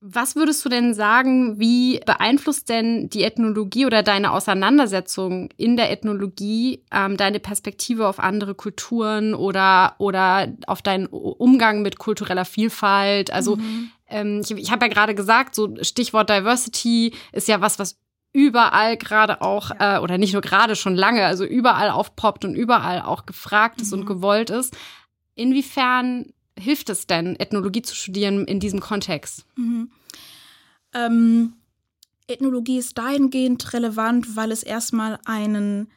was würdest du denn sagen, wie beeinflusst denn die Ethnologie oder deine Auseinandersetzung in der Ethnologie ähm, deine Perspektive auf andere Kulturen oder, oder auf deinen Umgang mit kultureller Vielfalt? Also mhm. ähm, ich, ich habe ja gerade gesagt, so Stichwort Diversity ist ja was, was überall gerade auch, ja. äh, oder nicht nur gerade schon lange, also überall aufpoppt und überall auch gefragt ist mhm. und gewollt ist. Inwiefern hilft es denn, Ethnologie zu studieren in diesem Kontext? Mhm. Ähm, Ethnologie ist dahingehend relevant, weil es erstmal einen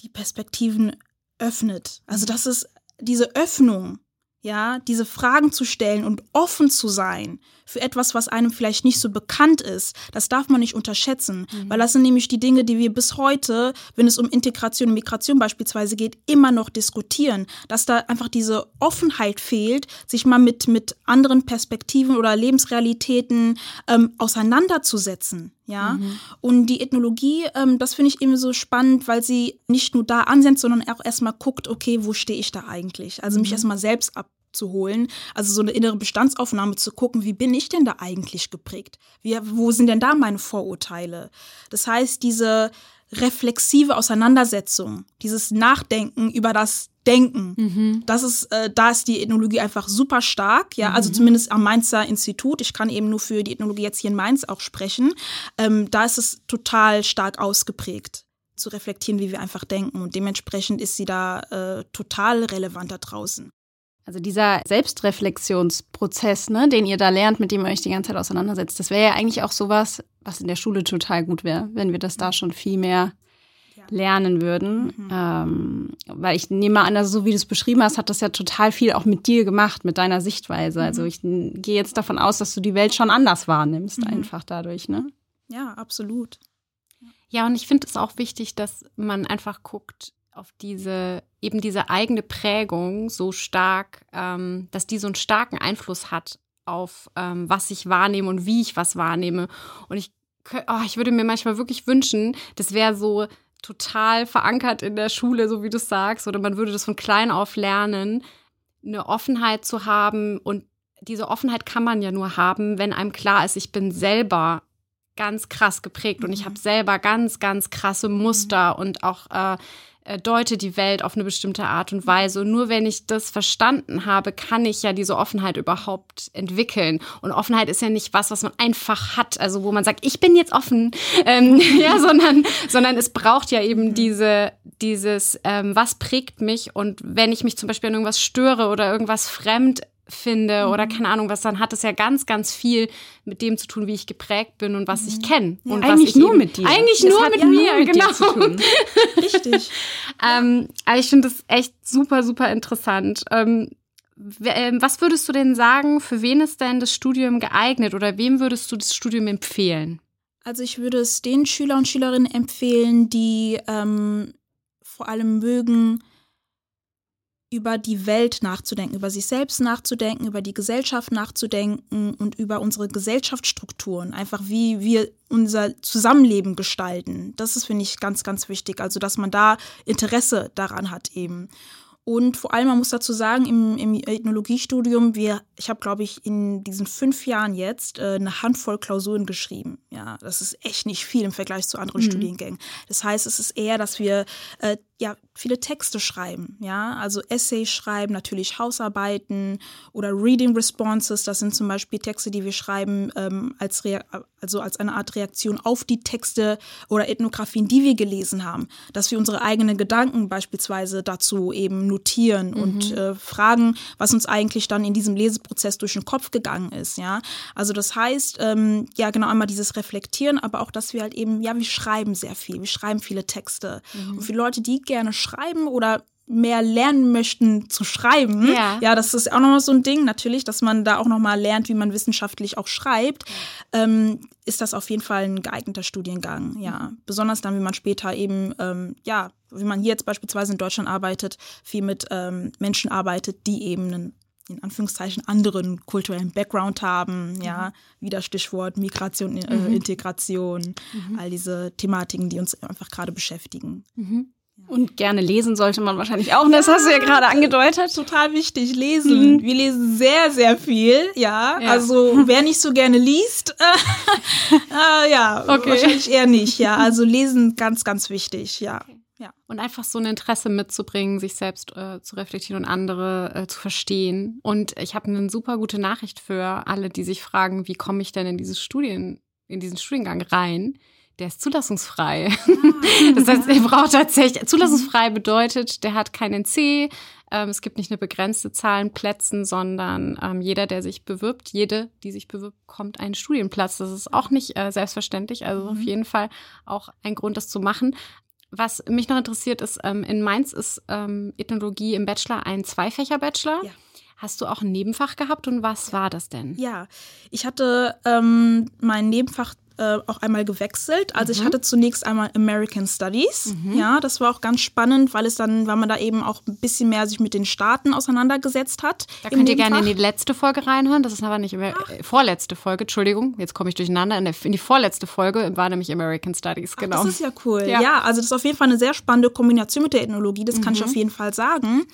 die Perspektiven öffnet. Also das ist diese Öffnung ja, diese Fragen zu stellen und offen zu sein für etwas, was einem vielleicht nicht so bekannt ist, das darf man nicht unterschätzen, mhm. weil das sind nämlich die Dinge, die wir bis heute, wenn es um Integration und Migration beispielsweise geht, immer noch diskutieren, dass da einfach diese Offenheit fehlt, sich mal mit, mit anderen Perspektiven oder Lebensrealitäten ähm, auseinanderzusetzen. Ja, mhm. und die Ethnologie, ähm, das finde ich eben so spannend, weil sie nicht nur da ansetzt, sondern auch erstmal guckt, okay, wo stehe ich da eigentlich? Also mich mhm. erstmal selbst ab zu holen, also so eine innere Bestandsaufnahme zu gucken, wie bin ich denn da eigentlich geprägt? Wie, wo sind denn da meine Vorurteile? Das heißt, diese reflexive Auseinandersetzung, dieses Nachdenken über das Denken, mhm. das ist, äh, da ist die Ethnologie einfach super stark, ja, also mhm. zumindest am Mainzer Institut. Ich kann eben nur für die Ethnologie jetzt hier in Mainz auch sprechen. Ähm, da ist es total stark ausgeprägt zu reflektieren, wie wir einfach denken. Und dementsprechend ist sie da äh, total relevant da draußen. Also dieser Selbstreflexionsprozess, ne, den ihr da lernt, mit dem ihr euch die ganze Zeit auseinandersetzt, das wäre ja eigentlich auch sowas, was in der Schule total gut wäre, wenn wir das da schon viel mehr lernen würden. Mhm. Ähm, weil ich nehme an, also so wie du es beschrieben hast, hat das ja total viel auch mit dir gemacht, mit deiner Sichtweise. Also mhm. Also ich gehe jetzt davon aus, dass du die Welt schon anders wahrnimmst, mhm. einfach dadurch, ne? Ja, absolut. Ja, und ich finde es auch wichtig, dass man einfach guckt, auf diese, eben diese eigene Prägung so stark, ähm, dass die so einen starken Einfluss hat auf ähm, was ich wahrnehme und wie ich was wahrnehme. Und ich, oh, ich würde mir manchmal wirklich wünschen, das wäre so total verankert in der Schule, so wie du sagst, oder man würde das von klein auf lernen, eine Offenheit zu haben. Und diese Offenheit kann man ja nur haben, wenn einem klar ist, ich bin selber ganz krass geprägt und ich mhm. habe selber ganz, ganz krasse Muster und auch äh, deute die Welt auf eine bestimmte Art und Weise. Und nur wenn ich das verstanden habe, kann ich ja diese Offenheit überhaupt entwickeln. Und Offenheit ist ja nicht was, was man einfach hat, also wo man sagt, ich bin jetzt offen, ähm, ja, sondern, sondern es braucht ja eben mhm. diese, dieses, ähm, was prägt mich und wenn ich mich zum Beispiel an irgendwas störe oder irgendwas fremd finde oder mhm. keine Ahnung was, dann hat es ja ganz, ganz viel mit dem zu tun, wie ich geprägt bin und was mhm. ich kenne. Ja, und eigentlich nur mit dir. Eigentlich das nur mit ja mir, nur mit genau. Richtig. ähm, aber ich finde das echt super, super interessant. Ähm, ähm, was würdest du denn sagen, für wen ist denn das Studium geeignet oder wem würdest du das Studium empfehlen? Also ich würde es den Schüler und Schülerinnen empfehlen, die ähm, vor allem mögen, über die Welt nachzudenken, über sich selbst nachzudenken, über die Gesellschaft nachzudenken und über unsere Gesellschaftsstrukturen, einfach wie wir unser Zusammenleben gestalten. Das ist, finde ich, ganz, ganz wichtig. Also, dass man da Interesse daran hat eben. Und vor allem, man muss dazu sagen, im, im Ethnologiestudium, wir, ich habe, glaube ich, in diesen fünf Jahren jetzt äh, eine Handvoll Klausuren geschrieben. Ja, das ist echt nicht viel im Vergleich zu anderen mhm. Studiengängen. Das heißt, es ist eher, dass wir äh, ja viele Texte schreiben, ja, also Essays schreiben, natürlich Hausarbeiten oder Reading Responses. Das sind zum Beispiel Texte, die wir schreiben ähm, als also als eine Art Reaktion auf die Texte oder Ethnografien, die wir gelesen haben, dass wir unsere eigenen Gedanken beispielsweise dazu eben notieren mhm. und äh, fragen, was uns eigentlich dann in diesem Leseprozess durch den Kopf gegangen ist, ja. Also das heißt, ähm, ja genau einmal dieses Reflektieren, aber auch, dass wir halt eben, ja, wir schreiben sehr viel, wir schreiben viele Texte mhm. und für Leute, die gerne schreiben oder mehr lernen möchten zu schreiben. Ja, ja das ist auch nochmal so ein Ding, natürlich, dass man da auch nochmal lernt, wie man wissenschaftlich auch schreibt. Ähm, ist das auf jeden Fall ein geeigneter Studiengang, ja. Besonders dann, wie man später eben, ähm, ja, wie man hier jetzt beispielsweise in Deutschland arbeitet, viel mit ähm, Menschen arbeitet, die eben einen in Anführungszeichen anderen kulturellen Background haben, ja, mhm. wieder Stichwort Migration, äh, mhm. Integration, mhm. all diese Thematiken, die uns einfach gerade beschäftigen. Mhm. Und gerne lesen sollte man wahrscheinlich auch. Das hast du ja gerade angedeutet. Total wichtig, lesen. Mhm. Wir lesen sehr, sehr viel, ja. ja. Also wer nicht so gerne liest, äh, äh, ja, okay. wahrscheinlich eher nicht, ja. Also lesen ganz, ganz wichtig, ja. Okay. Ja. Und einfach so ein Interesse mitzubringen, sich selbst äh, zu reflektieren und andere äh, zu verstehen. Und ich habe eine super gute Nachricht für alle, die sich fragen, wie komme ich denn in dieses Studien, in diesen Studiengang rein? Der ist zulassungsfrei. Ah. Das heißt, er braucht tatsächlich, zulassungsfrei bedeutet, der hat keinen C, ähm, es gibt nicht eine begrenzte Zahl an Plätzen, sondern ähm, jeder, der sich bewirbt, jede, die sich bewirbt, bekommt einen Studienplatz. Das ist auch nicht äh, selbstverständlich, also mhm. auf jeden Fall auch ein Grund, das zu machen. Was mich noch interessiert ist, ähm, in Mainz ist ähm, Ethnologie im Bachelor ein Zweifächer-Bachelor. Ja. Hast du auch ein Nebenfach gehabt und was war das denn? Ja, ich hatte ähm, mein Nebenfach äh, auch einmal gewechselt. Also mhm. ich hatte zunächst einmal American Studies. Mhm. Ja, das war auch ganz spannend, weil es dann, weil man da eben auch ein bisschen mehr sich mit den Staaten auseinandergesetzt hat. Da könnt ihr gerne in die letzte Folge reinhören. Das ist aber nicht äh, vorletzte Folge, Entschuldigung, jetzt komme ich durcheinander. In, der, in, die vorletzte Folge war nämlich American Studies, genau. Ach, das ist ja cool. Ja. ja. also das ist auf jeden Fall eine sehr spannende Kombination mit der Ethnologie, das kann ich mhm. auf jeden Fall sagen.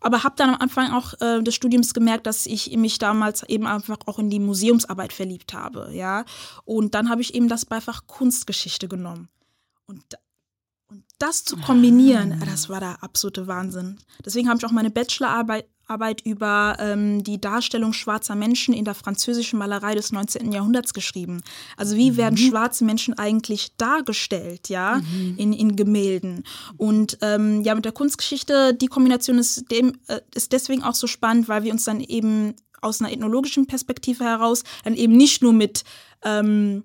Aber habe dann am Anfang auch äh, des Studiums gemerkt, dass ich mich damals eben einfach auch in die Museumsarbeit verliebt habe. Ja, und dann habe ich ich eben das Beifach Kunstgeschichte genommen. Und, und das zu kombinieren, ah. das war der absolute Wahnsinn. Deswegen habe ich auch meine Bachelorarbeit Arbeit über ähm, die Darstellung schwarzer Menschen in der französischen Malerei des 19. Jahrhunderts geschrieben. Also wie mhm. werden schwarze Menschen eigentlich dargestellt, ja, mhm. in, in Gemälden. Und ähm, ja, mit der Kunstgeschichte, die Kombination ist, dem, äh, ist deswegen auch so spannend, weil wir uns dann eben aus einer ethnologischen Perspektive heraus dann eben nicht nur mit ähm,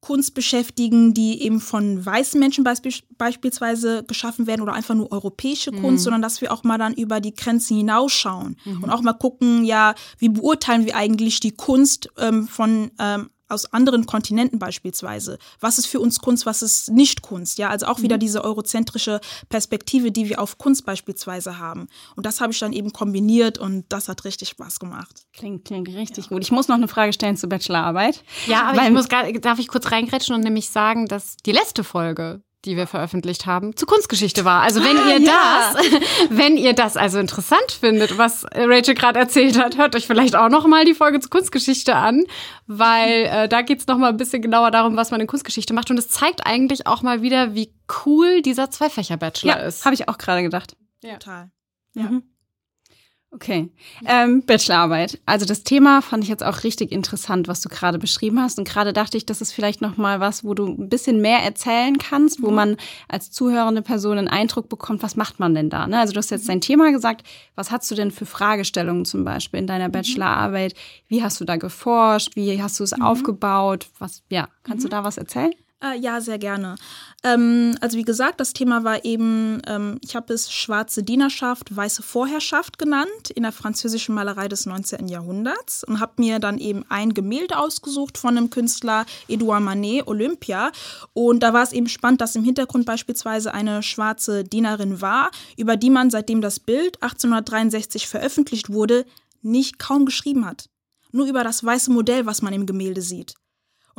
Kunst beschäftigen, die eben von weißen Menschen beisp beispielsweise geschaffen werden oder einfach nur europäische Kunst, mhm. sondern dass wir auch mal dann über die Grenzen hinausschauen mhm. und auch mal gucken, ja, wie beurteilen wir eigentlich die Kunst ähm, von ähm, aus anderen Kontinenten beispielsweise. Was ist für uns Kunst, was ist nicht Kunst? Ja, also auch mhm. wieder diese eurozentrische Perspektive, die wir auf Kunst beispielsweise haben. Und das habe ich dann eben kombiniert und das hat richtig Spaß gemacht. Klingt, klingt richtig ja. gut. Ich muss noch eine Frage stellen zur Bachelorarbeit. Ja, aber Weil, ich muss grad, darf ich kurz reingrätschen und nämlich sagen, dass die letzte Folge die wir veröffentlicht haben, zu Kunstgeschichte war. Also wenn ah, ihr ja. das, wenn ihr das also interessant findet, was Rachel gerade erzählt hat, hört euch vielleicht auch noch mal die Folge zu Kunstgeschichte an, weil äh, da geht's noch mal ein bisschen genauer darum, was man in Kunstgeschichte macht und es zeigt eigentlich auch mal wieder, wie cool dieser Zweifächer-Bachelor ja, ist. Habe ich auch gerade gedacht. Ja. Total. Ja. Mhm. Okay. Ähm, Bachelorarbeit. Also das Thema fand ich jetzt auch richtig interessant, was du gerade beschrieben hast. Und gerade dachte ich, das ist vielleicht noch mal was, wo du ein bisschen mehr erzählen kannst, wo mhm. man als zuhörende Person einen Eindruck bekommt, was macht man denn da? Ne? Also du hast jetzt dein Thema gesagt. Was hast du denn für Fragestellungen zum Beispiel in deiner mhm. Bachelorarbeit? Wie hast du da geforscht? Wie hast du es mhm. aufgebaut? Was, ja, kannst du mhm. da was erzählen? Äh, ja, sehr gerne. Ähm, also wie gesagt, das Thema war eben, ähm, ich habe es schwarze Dienerschaft, weiße Vorherrschaft genannt in der französischen Malerei des 19. Jahrhunderts und habe mir dann eben ein Gemälde ausgesucht von einem Künstler Edouard Manet, Olympia. Und da war es eben spannend, dass im Hintergrund beispielsweise eine schwarze Dienerin war, über die man, seitdem das Bild 1863 veröffentlicht wurde, nicht kaum geschrieben hat. Nur über das weiße Modell, was man im Gemälde sieht.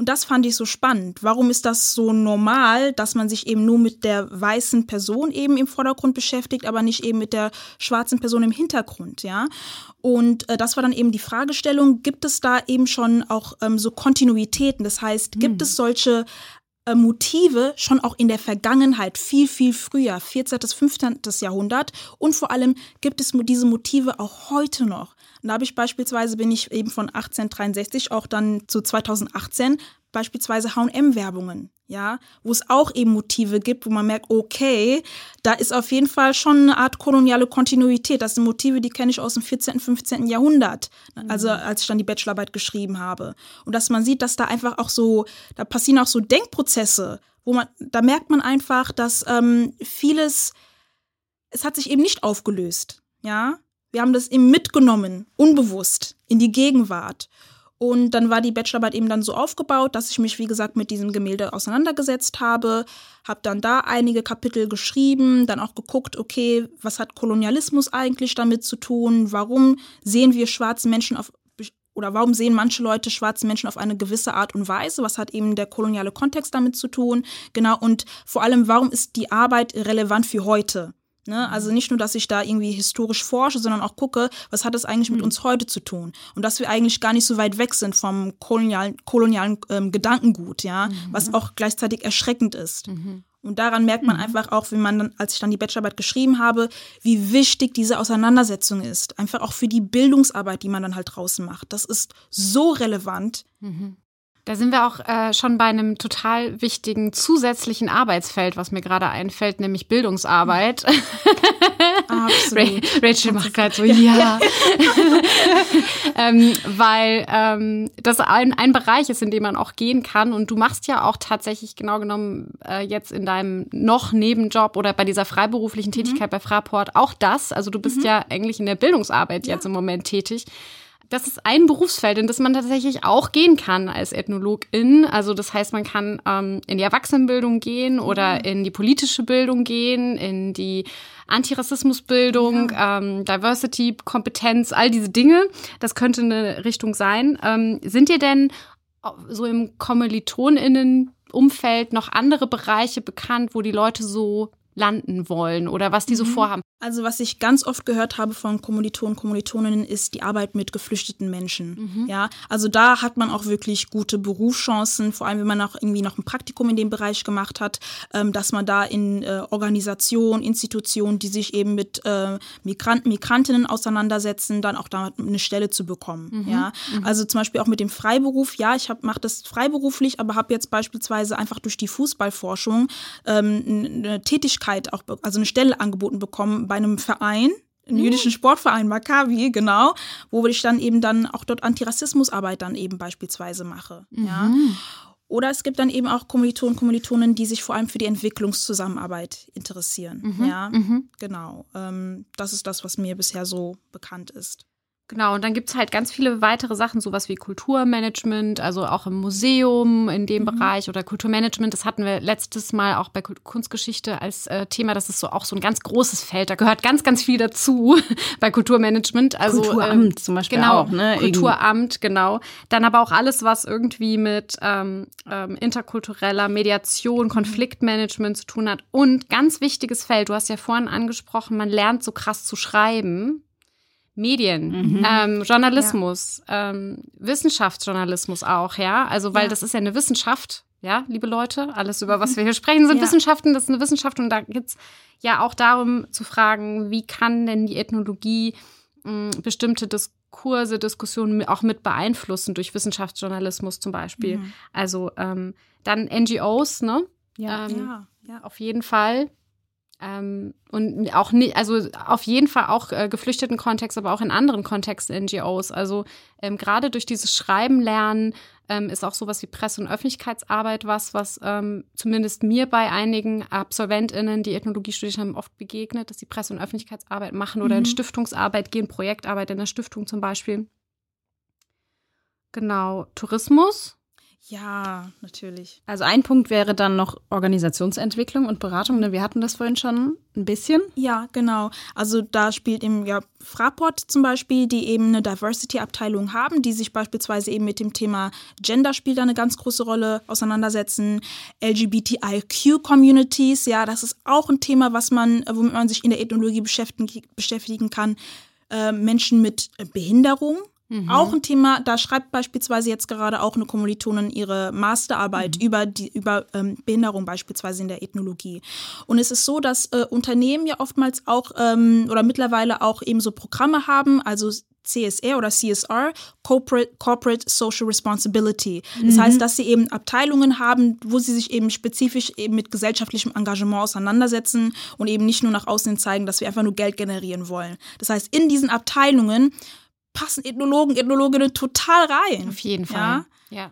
Und das fand ich so spannend. Warum ist das so normal, dass man sich eben nur mit der weißen Person eben im Vordergrund beschäftigt, aber nicht eben mit der schwarzen Person im Hintergrund, ja? Und äh, das war dann eben die Fragestellung, gibt es da eben schon auch ähm, so Kontinuitäten? Das heißt, gibt hm. es solche äh, Motive schon auch in der Vergangenheit, viel, viel früher, 14. bis 15. Jahrhundert. Und vor allem gibt es diese Motive auch heute noch. Und da habe ich beispielsweise, bin ich eben von 1863 auch dann zu 2018 beispielsweise H&M-Werbungen, ja, wo es auch eben Motive gibt, wo man merkt, okay, da ist auf jeden Fall schon eine Art koloniale Kontinuität. Das sind Motive, die kenne ich aus dem 14., 15. Jahrhundert, also mhm. als ich dann die Bachelorarbeit geschrieben habe. Und dass man sieht, dass da einfach auch so, da passieren auch so Denkprozesse, wo man, da merkt man einfach, dass ähm, vieles, es hat sich eben nicht aufgelöst, ja, wir haben das eben mitgenommen, unbewusst, in die Gegenwart. Und dann war die Bachelorarbeit eben dann so aufgebaut, dass ich mich, wie gesagt, mit diesem Gemälde auseinandergesetzt habe, habe dann da einige Kapitel geschrieben, dann auch geguckt, okay, was hat Kolonialismus eigentlich damit zu tun? Warum sehen wir schwarze Menschen auf oder warum sehen manche Leute schwarze Menschen auf eine gewisse Art und Weise? Was hat eben der koloniale Kontext damit zu tun? Genau, und vor allem, warum ist die Arbeit relevant für heute? Ne? Also nicht nur, dass ich da irgendwie historisch forsche, sondern auch gucke, was hat das eigentlich mit mhm. uns heute zu tun? Und dass wir eigentlich gar nicht so weit weg sind vom kolonialen, kolonialen ähm, Gedankengut, ja, mhm. was auch gleichzeitig erschreckend ist. Mhm. Und daran merkt man mhm. einfach auch, wenn man dann, als ich dann die Bachelorarbeit geschrieben habe, wie wichtig diese Auseinandersetzung ist. Einfach auch für die Bildungsarbeit, die man dann halt draußen macht. Das ist so relevant. Mhm. Da sind wir auch äh, schon bei einem total wichtigen zusätzlichen Arbeitsfeld, was mir gerade einfällt, nämlich Bildungsarbeit. Absolut. Rachel macht gerade so, ja. ähm, weil ähm, das ein, ein Bereich ist, in dem man auch gehen kann. Und du machst ja auch tatsächlich genau genommen äh, jetzt in deinem noch Nebenjob oder bei dieser freiberuflichen Tätigkeit mhm. bei Fraport auch das. Also du bist mhm. ja eigentlich in der Bildungsarbeit ja. jetzt im Moment tätig das ist ein Berufsfeld, in das man tatsächlich auch gehen kann als Ethnologin. Also das heißt, man kann ähm, in die Erwachsenenbildung gehen oder mhm. in die politische Bildung gehen, in die Antirassismusbildung, ja. ähm, Diversity, Kompetenz, all diese Dinge. Das könnte eine Richtung sein. Ähm, sind dir denn so im Kommilitoninnen-Umfeld noch andere Bereiche bekannt, wo die Leute so landen wollen oder was die so mhm. vorhaben? Also was ich ganz oft gehört habe von Kommilitonen, Kommilitoninnen ist die Arbeit mit geflüchteten Menschen. Mhm. Ja, also da hat man auch wirklich gute Berufschancen, vor allem wenn man auch irgendwie noch ein Praktikum in dem Bereich gemacht hat, ähm, dass man da in äh, Organisationen, Institutionen, die sich eben mit äh, Migranten, Migrantinnen auseinandersetzen, dann auch da eine Stelle zu bekommen. Mhm. Ja, mhm. also zum Beispiel auch mit dem Freiberuf. Ja, ich mache das freiberuflich, aber habe jetzt beispielsweise einfach durch die Fußballforschung ähm, eine Tätigkeit auch, also eine Stelle angeboten bekommen bei einem Verein, einem mhm. jüdischen Sportverein, Maccabi, genau, wo ich dann eben dann auch dort Antirassismusarbeit dann eben beispielsweise mache. Mhm. Ja. Oder es gibt dann eben auch Kommilitonen, Kommilitonen, die sich vor allem für die Entwicklungszusammenarbeit interessieren. Mhm. Ja, mhm. genau. Ähm, das ist das, was mir bisher so bekannt ist. Genau, und dann gibt's halt ganz viele weitere Sachen, sowas wie Kulturmanagement, also auch im Museum in dem mhm. Bereich oder Kulturmanagement. Das hatten wir letztes Mal auch bei Kunstgeschichte als äh, Thema. Das ist so auch so ein ganz großes Feld. Da gehört ganz, ganz viel dazu bei Kulturmanagement. Also, Kulturamt ähm, zum Beispiel genau, auch, ne? Kulturamt, genau. Dann aber auch alles, was irgendwie mit ähm, ähm, interkultureller Mediation, Konfliktmanagement zu tun hat. Und ganz wichtiges Feld, du hast ja vorhin angesprochen, man lernt so krass zu schreiben. Medien, mhm. ähm, Journalismus, ja. ähm, Wissenschaftsjournalismus auch, ja. Also, weil ja. das ist ja eine Wissenschaft, ja, liebe Leute. Alles, über was wir hier sprechen, sind ja. Wissenschaften, das ist eine Wissenschaft und da geht's ja auch darum zu fragen, wie kann denn die Ethnologie mh, bestimmte Diskurse, Diskussionen auch mit beeinflussen durch Wissenschaftsjournalismus zum Beispiel. Mhm. Also ähm, dann NGOs, ne? Ja, ähm, ja, ja. Auf jeden Fall. Ähm, und auch nicht, also auf jeden Fall auch äh, geflüchteten Kontext, aber auch in anderen Kontexten NGOs. Also ähm, gerade durch dieses Schreiben lernen ähm, ist auch sowas wie Presse- und Öffentlichkeitsarbeit was, was ähm, zumindest mir bei einigen AbsolventInnen, die Ethnologie studiert haben, oft begegnet, dass sie Presse- und Öffentlichkeitsarbeit machen oder mhm. in Stiftungsarbeit gehen, Projektarbeit in der Stiftung zum Beispiel. Genau, Tourismus ja, natürlich. Also ein Punkt wäre dann noch Organisationsentwicklung und Beratung. Ne? Wir hatten das vorhin schon ein bisschen. Ja, genau. Also da spielt eben ja Fraport zum Beispiel, die eben eine Diversity-Abteilung haben, die sich beispielsweise eben mit dem Thema Gender spielt da eine ganz große Rolle auseinandersetzen. LGBTIQ-Communities, ja, das ist auch ein Thema, was man, womit man sich in der Ethnologie beschäftigen, beschäftigen kann. Äh, Menschen mit Behinderung, Mhm. Auch ein Thema, da schreibt beispielsweise jetzt gerade auch eine Kommilitonin ihre Masterarbeit mhm. über, die, über ähm, Behinderung beispielsweise in der Ethnologie. Und es ist so, dass äh, Unternehmen ja oftmals auch ähm, oder mittlerweile auch eben so Programme haben, also CSR oder CSR, Corporate, Corporate Social Responsibility. Das mhm. heißt, dass sie eben Abteilungen haben, wo sie sich eben spezifisch eben mit gesellschaftlichem Engagement auseinandersetzen und eben nicht nur nach außen zeigen, dass wir einfach nur Geld generieren wollen. Das heißt, in diesen Abteilungen passen Ethnologen, Ethnologinnen total rein. Auf jeden Fall. Ja, ja.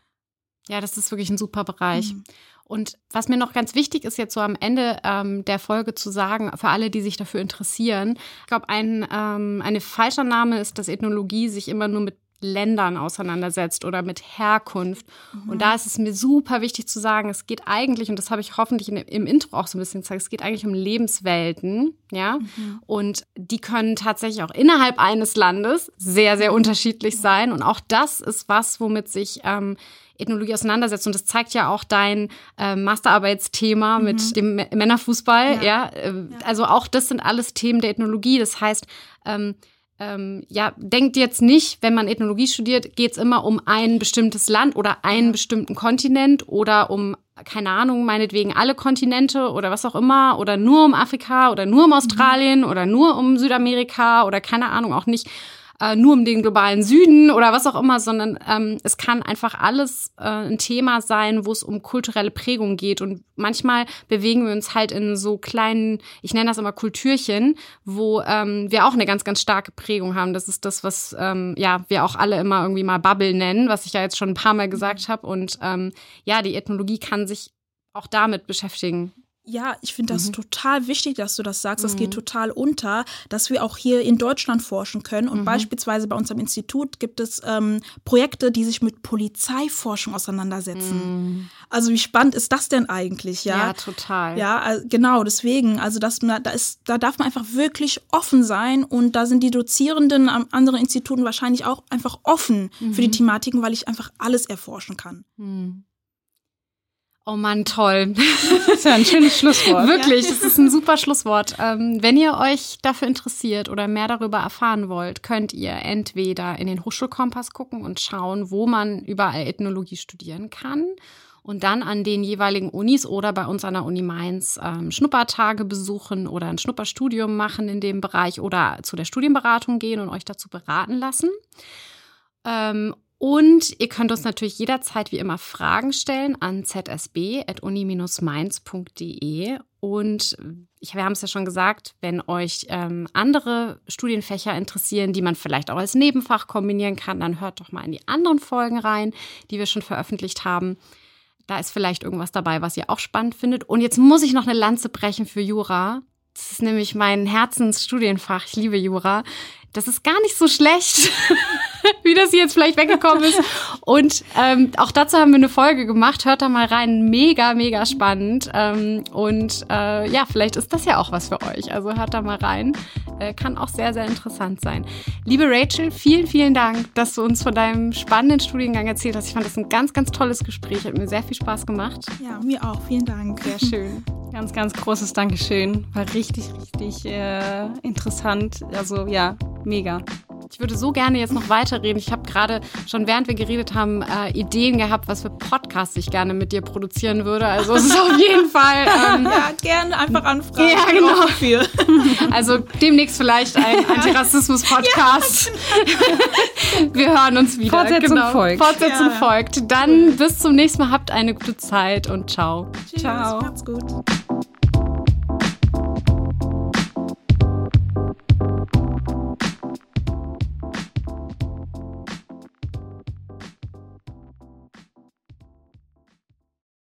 ja das ist wirklich ein super Bereich. Mhm. Und was mir noch ganz wichtig ist, jetzt so am Ende ähm, der Folge zu sagen, für alle, die sich dafür interessieren, ich glaube, ein, ähm, eine falscher Name ist, dass Ethnologie sich immer nur mit Ländern auseinandersetzt oder mit Herkunft. Mhm. Und da ist es mir super wichtig zu sagen, es geht eigentlich, und das habe ich hoffentlich in, im Intro auch so ein bisschen gezeigt, es geht eigentlich um Lebenswelten, ja. Mhm. Und die können tatsächlich auch innerhalb eines Landes sehr, sehr unterschiedlich sein. Und auch das ist was, womit sich ähm, Ethnologie auseinandersetzt. Und das zeigt ja auch dein äh, Masterarbeitsthema mhm. mit dem Männerfußball, ja. ja? Äh, also auch das sind alles Themen der Ethnologie. Das heißt, ähm, ähm, ja, denkt jetzt nicht, wenn man Ethnologie studiert, geht es immer um ein bestimmtes Land oder einen bestimmten Kontinent oder um, keine Ahnung, meinetwegen alle Kontinente oder was auch immer oder nur um Afrika oder nur um Australien mhm. oder nur um Südamerika oder keine Ahnung auch nicht. Äh, nur um den globalen Süden oder was auch immer, sondern ähm, es kann einfach alles äh, ein Thema sein, wo es um kulturelle Prägung geht. Und manchmal bewegen wir uns halt in so kleinen, ich nenne das immer Kulturchen, wo ähm, wir auch eine ganz, ganz starke Prägung haben. Das ist das, was ähm, ja wir auch alle immer irgendwie mal Bubble nennen, was ich ja jetzt schon ein paar Mal gesagt habe. Und ähm, ja, die Ethnologie kann sich auch damit beschäftigen. Ja, ich finde das mhm. total wichtig, dass du das sagst. Das mhm. geht total unter, dass wir auch hier in Deutschland forschen können. Und mhm. beispielsweise bei unserem Institut gibt es ähm, Projekte, die sich mit Polizeiforschung auseinandersetzen. Mhm. Also wie spannend ist das denn eigentlich? Ja, ja total. Ja, genau. Deswegen, also das, da ist, da darf man einfach wirklich offen sein. Und da sind die Dozierenden an anderen Instituten wahrscheinlich auch einfach offen für die mhm. Thematiken, weil ich einfach alles erforschen kann. Oh Mann, toll. Das ist ja ein schönes Schlusswort. Wirklich, das ist ein super Schlusswort. Ähm, wenn ihr euch dafür interessiert oder mehr darüber erfahren wollt, könnt ihr entweder in den Hochschulkompass gucken und schauen, wo man überall Ethnologie studieren kann und dann an den jeweiligen Unis oder bei uns an der Uni Mainz ähm, Schnuppertage besuchen oder ein Schnupperstudium machen in dem Bereich oder zu der Studienberatung gehen und euch dazu beraten lassen. Ähm, und ihr könnt uns natürlich jederzeit wie immer Fragen stellen an zsb.uni-mainz.de. Und wir haben es ja schon gesagt, wenn euch ähm, andere Studienfächer interessieren, die man vielleicht auch als Nebenfach kombinieren kann, dann hört doch mal in die anderen Folgen rein, die wir schon veröffentlicht haben. Da ist vielleicht irgendwas dabei, was ihr auch spannend findet. Und jetzt muss ich noch eine Lanze brechen für Jura. Das ist nämlich mein Herzensstudienfach. Ich liebe Jura das ist gar nicht so schlecht, wie das hier jetzt vielleicht weggekommen ist. Und ähm, auch dazu haben wir eine Folge gemacht. Hört da mal rein. Mega, mega spannend. Ähm, und äh, ja, vielleicht ist das ja auch was für euch. Also hört da mal rein. Äh, kann auch sehr, sehr interessant sein. Liebe Rachel, vielen, vielen Dank, dass du uns von deinem spannenden Studiengang erzählt hast. Ich fand das ein ganz, ganz tolles Gespräch. Hat mir sehr viel Spaß gemacht. Ja, mir auch. Vielen Dank. Sehr schön. Ganz, ganz großes Dankeschön. War richtig, richtig äh, interessant. Also ja, mega. Ich würde so gerne jetzt noch weiterreden. Ich habe gerade schon während wir geredet haben äh, Ideen gehabt, was für Podcasts ich gerne mit dir produzieren würde. Also es ist auf jeden Fall ähm, ja gerne einfach anfragen. Ja genau. Für. Also demnächst vielleicht ein Antirassismus-Podcast. Ja, genau. wir hören uns wieder. Fortsetzung genau. folgt. Fortsetzung ja. folgt. Dann bis zum nächsten Mal. Habt eine gute Zeit und ciao. Tschüss, ciao. Macht's gut.